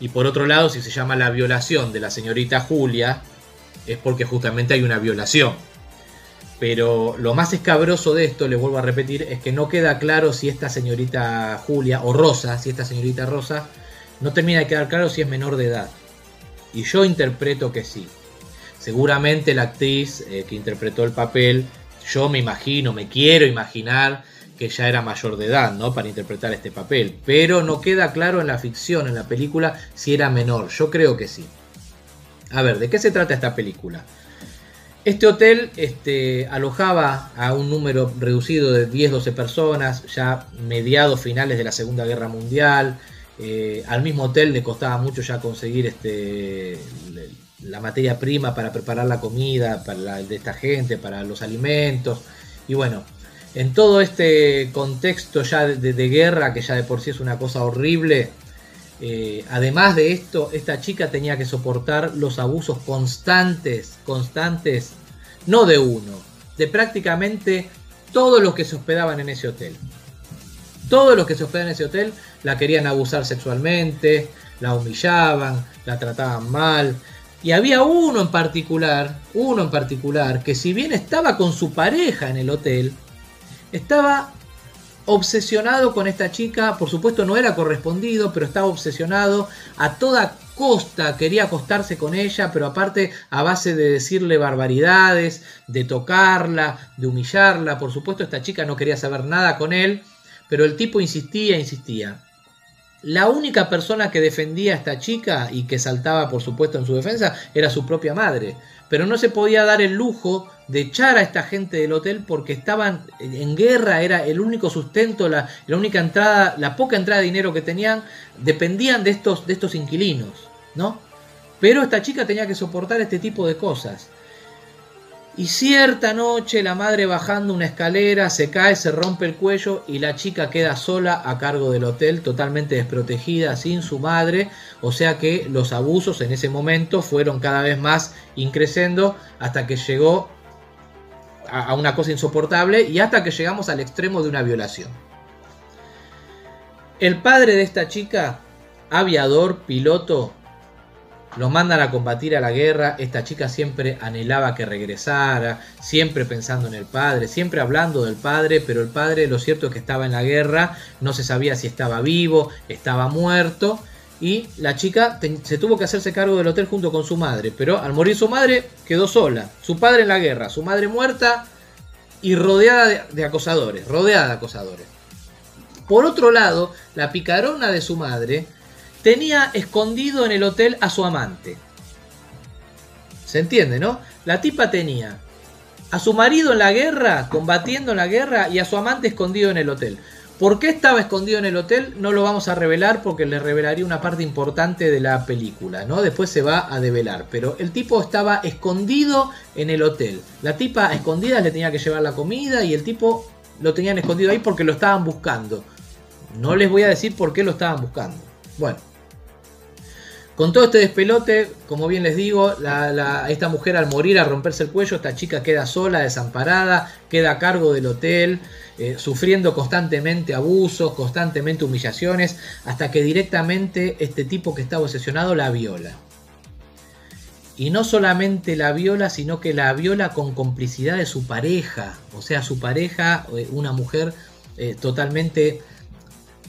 Y por otro lado, si se llama la violación de la señorita Julia, es porque justamente hay una violación. Pero lo más escabroso de esto, les vuelvo a repetir, es que no queda claro si esta señorita Julia, o Rosa, si esta señorita Rosa, no termina de quedar claro si es menor de edad. Y yo interpreto que sí. Seguramente la actriz eh, que interpretó el papel, yo me imagino, me quiero imaginar que ya era mayor de edad, ¿no? Para interpretar este papel. Pero no queda claro en la ficción, en la película, si era menor. Yo creo que sí. A ver, ¿de qué se trata esta película? Este hotel este, alojaba a un número reducido de 10-12 personas, ya mediados finales de la Segunda Guerra Mundial. Eh, al mismo hotel le costaba mucho ya conseguir este, la materia prima para preparar la comida para de esta gente, para los alimentos. Y bueno, en todo este contexto ya de, guerra, que ya de por sí es una cosa horrible, eh, además de esto, esta chica tenía que soportar los abusos constantes, constantes, no de uno, de prácticamente todos los que se hospedaban en ese hotel. Todos los que se hospedaban en ese hotel la querían abusar sexualmente, la humillaban, la trataban mal. Y había uno en particular, uno en particular, que si bien estaba con su pareja en el hotel, estaba obsesionado con esta chica, por supuesto no era correspondido, pero estaba obsesionado a toda costa, quería acostarse con ella, pero aparte a base de decirle barbaridades, de tocarla, de humillarla, por supuesto esta chica no quería saber nada con él, pero el tipo insistía, insistía. La única persona que defendía a esta chica y que saltaba por supuesto en su defensa era su propia madre, pero no se podía dar el lujo de echar a esta gente del hotel porque estaban en guerra, era el único sustento, la, única entrada, la poca entrada de dinero que tenían, dependían de estos, de estos inquilinos, ¿no? Pero esta chica tenía que soportar este tipo de cosas. Y cierta noche la madre bajando una escalera se cae, se rompe el cuello y la chica queda sola a cargo del hotel, totalmente desprotegida, sin su madre. O sea que los abusos en ese momento fueron cada vez más increciendo hasta que llegó a una cosa insoportable y hasta que llegamos al extremo de una violación. El padre de esta chica, aviador, piloto, lo mandan a combatir a la guerra, esta chica siempre anhelaba que regresara, siempre pensando en el padre, siempre hablando del padre, pero el padre lo cierto es que estaba en la guerra, no se sabía si estaba vivo, estaba muerto, y la chica se tuvo que hacerse cargo del hotel junto con su madre, pero al morir su madre quedó sola, su padre en la guerra, su madre muerta y rodeada de, de acosadores, rodeada de acosadores. Por otro lado, la picarona de su madre, tenía escondido en el hotel a su amante. ¿Se entiende, no? La tipa tenía a su marido en la guerra, combatiendo en la guerra, y a su amante escondido en el hotel. ¿Por qué estaba escondido en el hotel? No lo vamos a revelar porque le revelaría una parte importante de la película, ¿no? Después se va a develar. Pero el tipo estaba escondido en el hotel. La tipa a escondidas le tenía que llevar la comida y el tipo lo tenían escondido ahí porque lo estaban buscando. No les voy a decir por qué lo estaban buscando. Bueno. Con todo este despelote, como bien les digo, esta mujer al morir, al romperse el cuello, esta chica queda sola, desamparada, queda a cargo del hotel, eh, sufriendo constantemente abusos, constantemente humillaciones, hasta que directamente este tipo que estaba obsesionado la viola. Y no solamente la viola, sino que la viola con complicidad de su pareja. O sea, su pareja, eh, una mujer eh, totalmente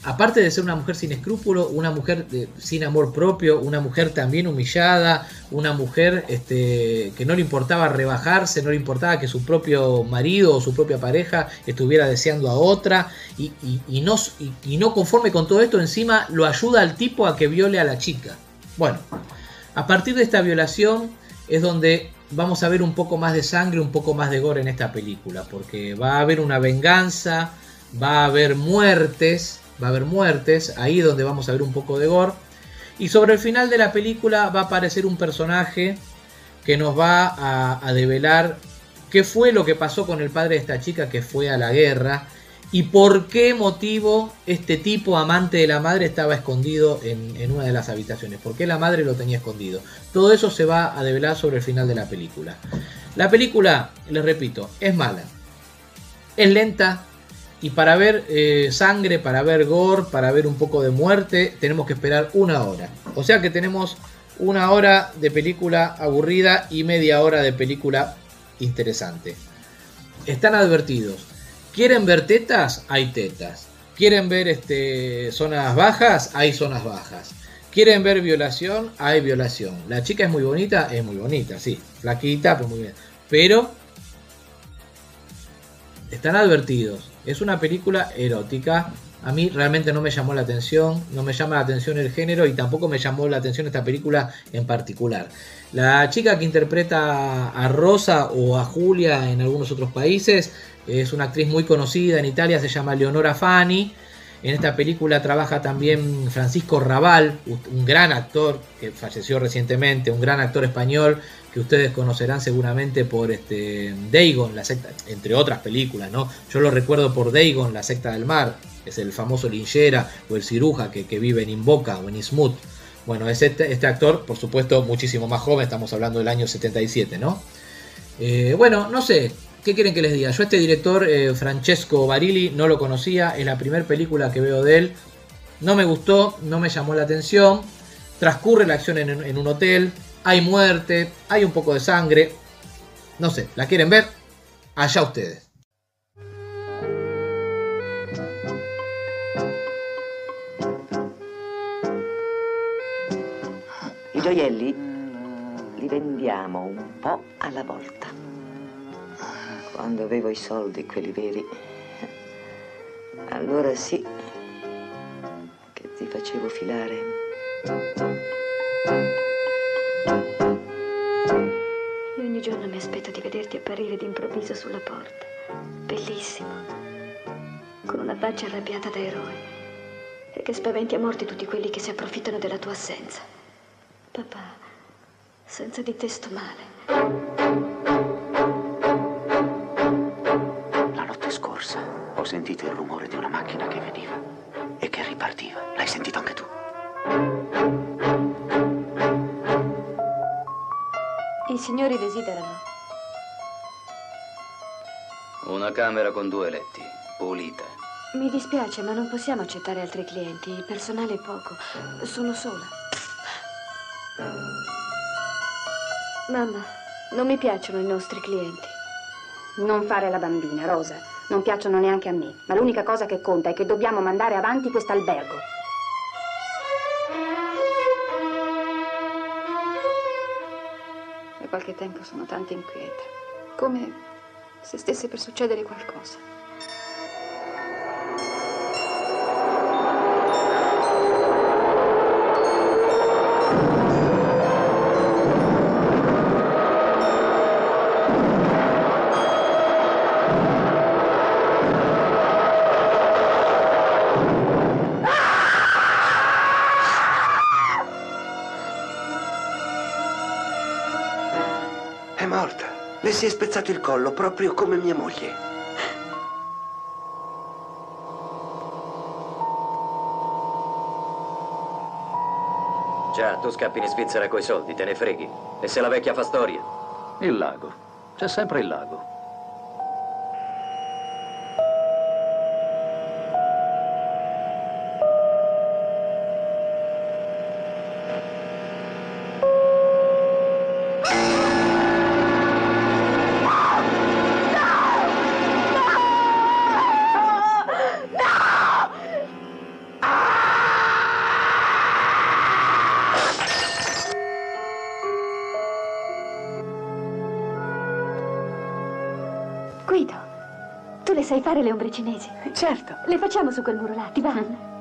aparte de ser una mujer sin escrúpulo, una mujer sin amor propio, una mujer también humillada, una mujer este, que no le importaba rebajarse, no le importaba que su propio marido o su propia pareja estuviera deseando a otra, y, no, y no conforme con todo esto, encima lo ayuda al tipo a que viole a la chica. Bueno, a partir de esta violación es donde vamos a ver un poco más de sangre, un poco más de gore en esta película, porque va a haber una venganza, va a haber muertes, va a haber muertes, ahí donde vamos a ver un poco de gore. Y sobre el final de la película va a aparecer un personaje que nos va a, develar qué fue lo que pasó con el padre de esta chica que fue a la guerra y por qué motivo este tipo amante de la madre estaba escondido en, en, una de las habitaciones, por qué la madre lo tenía escondido. Todo eso se va a develar sobre el final de la película. La película, les repito, es mala, es lenta y para ver eh, sangre, para ver gore, para ver un poco de muerte, tenemos que esperar una hora. O sea que tenemos una hora de película aburrida y media hora de película interesante. Están advertidos. ¿Quieren ver tetas? Hay tetas. ¿Quieren ver este, zonas bajas? Hay zonas bajas. ¿Quieren ver violación? Hay violación. La chica es muy bonita, es muy bonita, sí. Flaquita, pues muy bien. Pero están advertidos. Es una película erótica. A mí realmente no me llamó la atención, no me llama la atención el género y tampoco me llamó la atención esta película en particular. La chica que interpreta a Rosa o a Julia en algunos otros países es una actriz muy conocida en Italia, se llama Leonora Fani. En esta película trabaja también Francisco Raval, un gran actor que falleció recientemente, un gran actor español que ustedes conocerán seguramente por este Dagon, la secta, entre otras películas, ¿no? Yo lo recuerdo por Dagon, la secta del mar, es el famoso linchera o el ciruja que, vive en Invoca o en Ismut. Bueno, es este, este, actor, por supuesto, muchísimo más joven, estamos hablando del año 77, ¿no? Eh, bueno, no sé, ¿Qué quieren que les diga? Yo este director, eh, Francesco Barilli, no lo conocía, es la primera película que veo de él. No me gustó, no me llamó la atención. Transcurre la acción en, en un hotel, hay muerte, hay un poco de sangre. No sé, ¿la quieren ver? Allá ustedes. I gioielli li vendiamo un po' alla volta. Quando avevo i soldi, quelli veri, allora sì che ti facevo filare. Io ogni giorno mi aspetto di vederti apparire d'improvviso sulla porta. Bellissimo. Con una faccia arrabbiata da eroe. E che spaventi a morte tutti quelli che si approfittano della tua assenza. Papà, senza di te sto male. Ho sentito il rumore di una macchina che veniva e che ripartiva. L'hai sentito anche tu? I signori desiderano. Una camera con due letti, pulita. Mi dispiace, ma non possiamo accettare altri clienti. Il personale è poco. Sono sola. Mamma, non mi piacciono i nostri clienti. Non fare la bambina, Rosa. Non piacciono neanche a me, ma l'unica cosa che conta è che dobbiamo mandare avanti quest'albergo. Da qualche tempo sono tanto inquieta, come se stesse per succedere qualcosa. Si è spezzato il collo proprio come mia moglie. Già, tu scappi in Svizzera coi soldi, te ne freghi. E se la vecchia fa storia? Il lago. C'è sempre il lago. Fare le ombre cinesi? Certo. Le facciamo su quel muro là, ti va?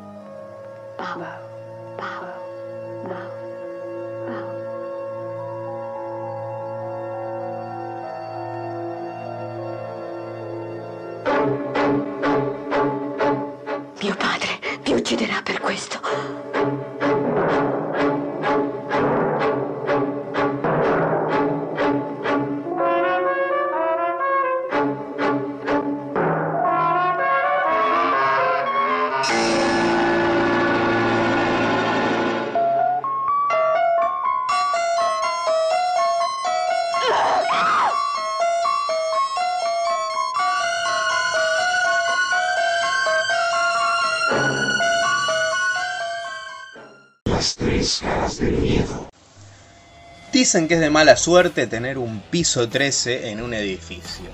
Dicen que es de mala suerte tener un piso 13 en un edificio.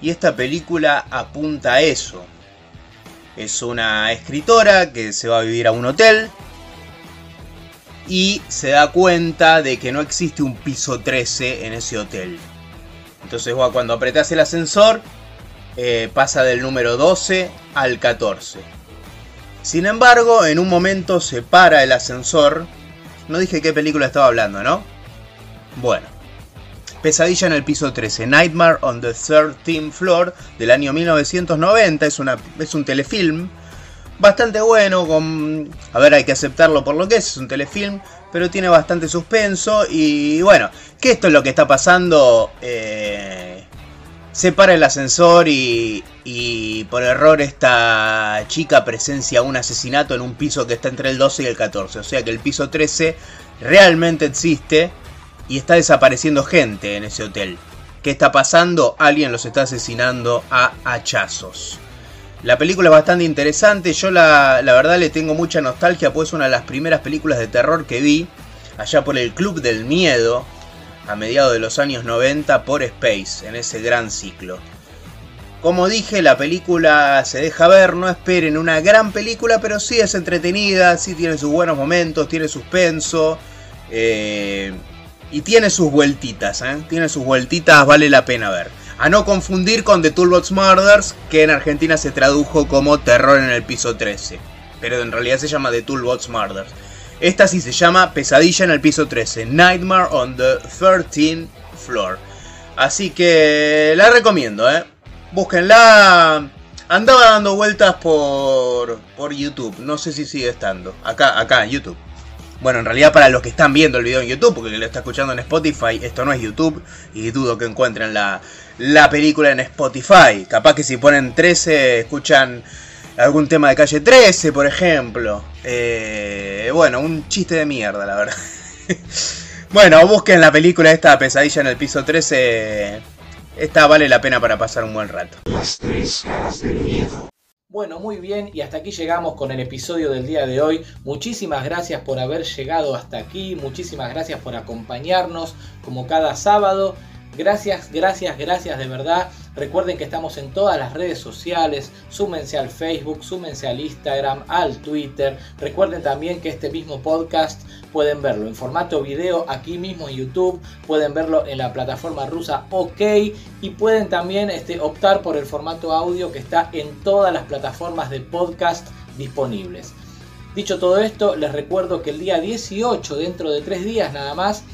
Y esta película apunta a eso. Es una escritora que se va a vivir a un hotel y se da cuenta de que no existe un piso 13 en ese hotel. Entonces cuando apretas el ascensor eh, pasa del número 12 al 14. Sin embargo, en un momento se para el ascensor. No dije qué película estaba hablando, ¿no? Bueno. Pesadilla en el piso 13, Nightmare on the 13th Floor del año 1990, es, una, es un telefilm bastante bueno, con, a ver, hay que aceptarlo por lo que es, es un telefilm, pero tiene bastante suspenso y bueno, que esto es lo que está pasando, eh, se para el ascensor y, y por error esta chica presencia un asesinato en un piso que está entre el 12 y el 14, o sea que el piso 13 realmente existe y está desapareciendo gente en ese hotel. ¿Qué está pasando? Alguien los está asesinando a hachazos. La película es bastante interesante, yo la, la, verdad le tengo mucha nostalgia, pues es una de las primeras películas de terror que vi, allá por el Club del Miedo, a mediados de los años 90, por Space, en ese gran ciclo. Como dije, la película se deja ver, no esperen una gran película, pero sí es entretenida, sí tiene sus buenos momentos, tiene suspenso. Eh, y tiene sus vueltitas, ¿eh? Tiene sus vueltitas, vale la pena ver. A no confundir con The Toolbox Murders, que en Argentina se tradujo como Terror en el piso 13. Pero en realidad se llama The Toolbox Murders. Esta sí se llama Pesadilla en el piso 13, Nightmare on the 13th Floor. Así que la recomiendo, ¿eh? Búsquenla. Andaba dando vueltas por, por YouTube. No sé si sigue estando. Acá, acá, YouTube. Bueno, en realidad para los que están viendo el video en YouTube, porque lo está escuchando en Spotify, esto no es YouTube y dudo que encuentren la, la película en Spotify. Capaz que si ponen 13 escuchan algún tema de calle 13, por ejemplo. Eh, bueno, un chiste de mierda, la verdad. bueno, busquen la película esta pesadilla en el piso 13. Esta vale la pena para pasar un buen rato. Las tres caras del miedo. Bueno, muy bien, y hasta aquí llegamos con el episodio del día de hoy. Muchísimas gracias por haber llegado hasta aquí, muchísimas gracias por acompañarnos como cada sábado. Gracias, gracias, gracias de verdad. Recuerden que estamos en todas las redes sociales. Súmense al Facebook, súmense al Instagram, al Twitter. Recuerden también que este mismo podcast pueden verlo en formato video aquí mismo en YouTube. Pueden verlo en la plataforma rusa OK. Y pueden también este, optar por el formato audio que está en todas las plataformas de podcast disponibles. Dicho todo esto, les recuerdo que el día 18, dentro de tres días nada más,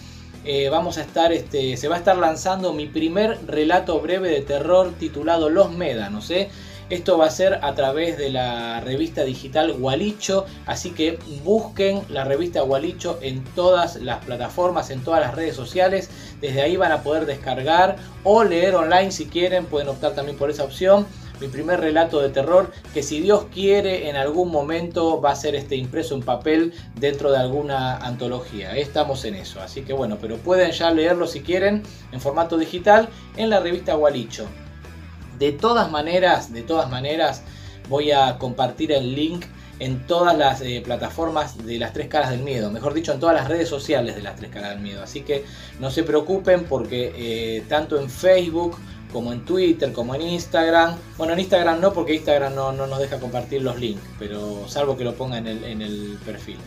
eh, vamos a estar, este, se va a estar lanzando mi primer relato breve de terror titulado Los Médanos. ¿eh? Esto va a ser a través de la revista digital Gualicho, así que busquen la revista Gualicho en todas las plataformas, en todas las redes sociales. Desde ahí van a poder descargar o leer online si quieren, pueden optar también por esa opción mi primer relato de terror que si Dios quiere en algún momento va a ser este impreso en papel dentro de alguna antología. Estamos en eso, así que bueno, pero pueden ya leerlo si quieren en formato digital en la revista Gualicho. De todas maneras, de todas maneras voy a compartir el link en todas las eh, plataformas de las tres caras del miedo, mejor dicho, en todas las redes sociales de las tres caras del miedo. Así que no se preocupen porque eh, tanto en Facebook como en Twitter, como en Instagram. Bueno, en Instagram no, porque Instagram no, nos deja compartir los links, pero salvo que lo ponga en el, en el perfil.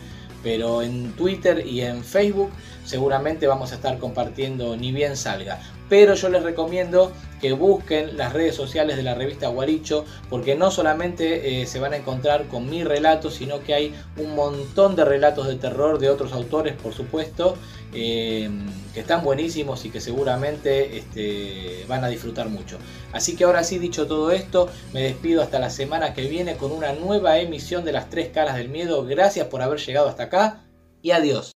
Pero en Twitter y en Facebook seguramente vamos a estar compartiendo ni bien salga. Pero yo les recomiendo que busquen las redes sociales de la revista Guaricho, porque no solamente eh, se van a encontrar con mi relato, sino que hay un montón de relatos de terror de otros autores, por supuesto, eh, que están buenísimos y que seguramente este, van a disfrutar mucho. Así que ahora sí, dicho todo esto, me despido hasta la semana que viene con una nueva emisión de las tres caras del miedo. Gracias por haber llegado hasta acá y adiós.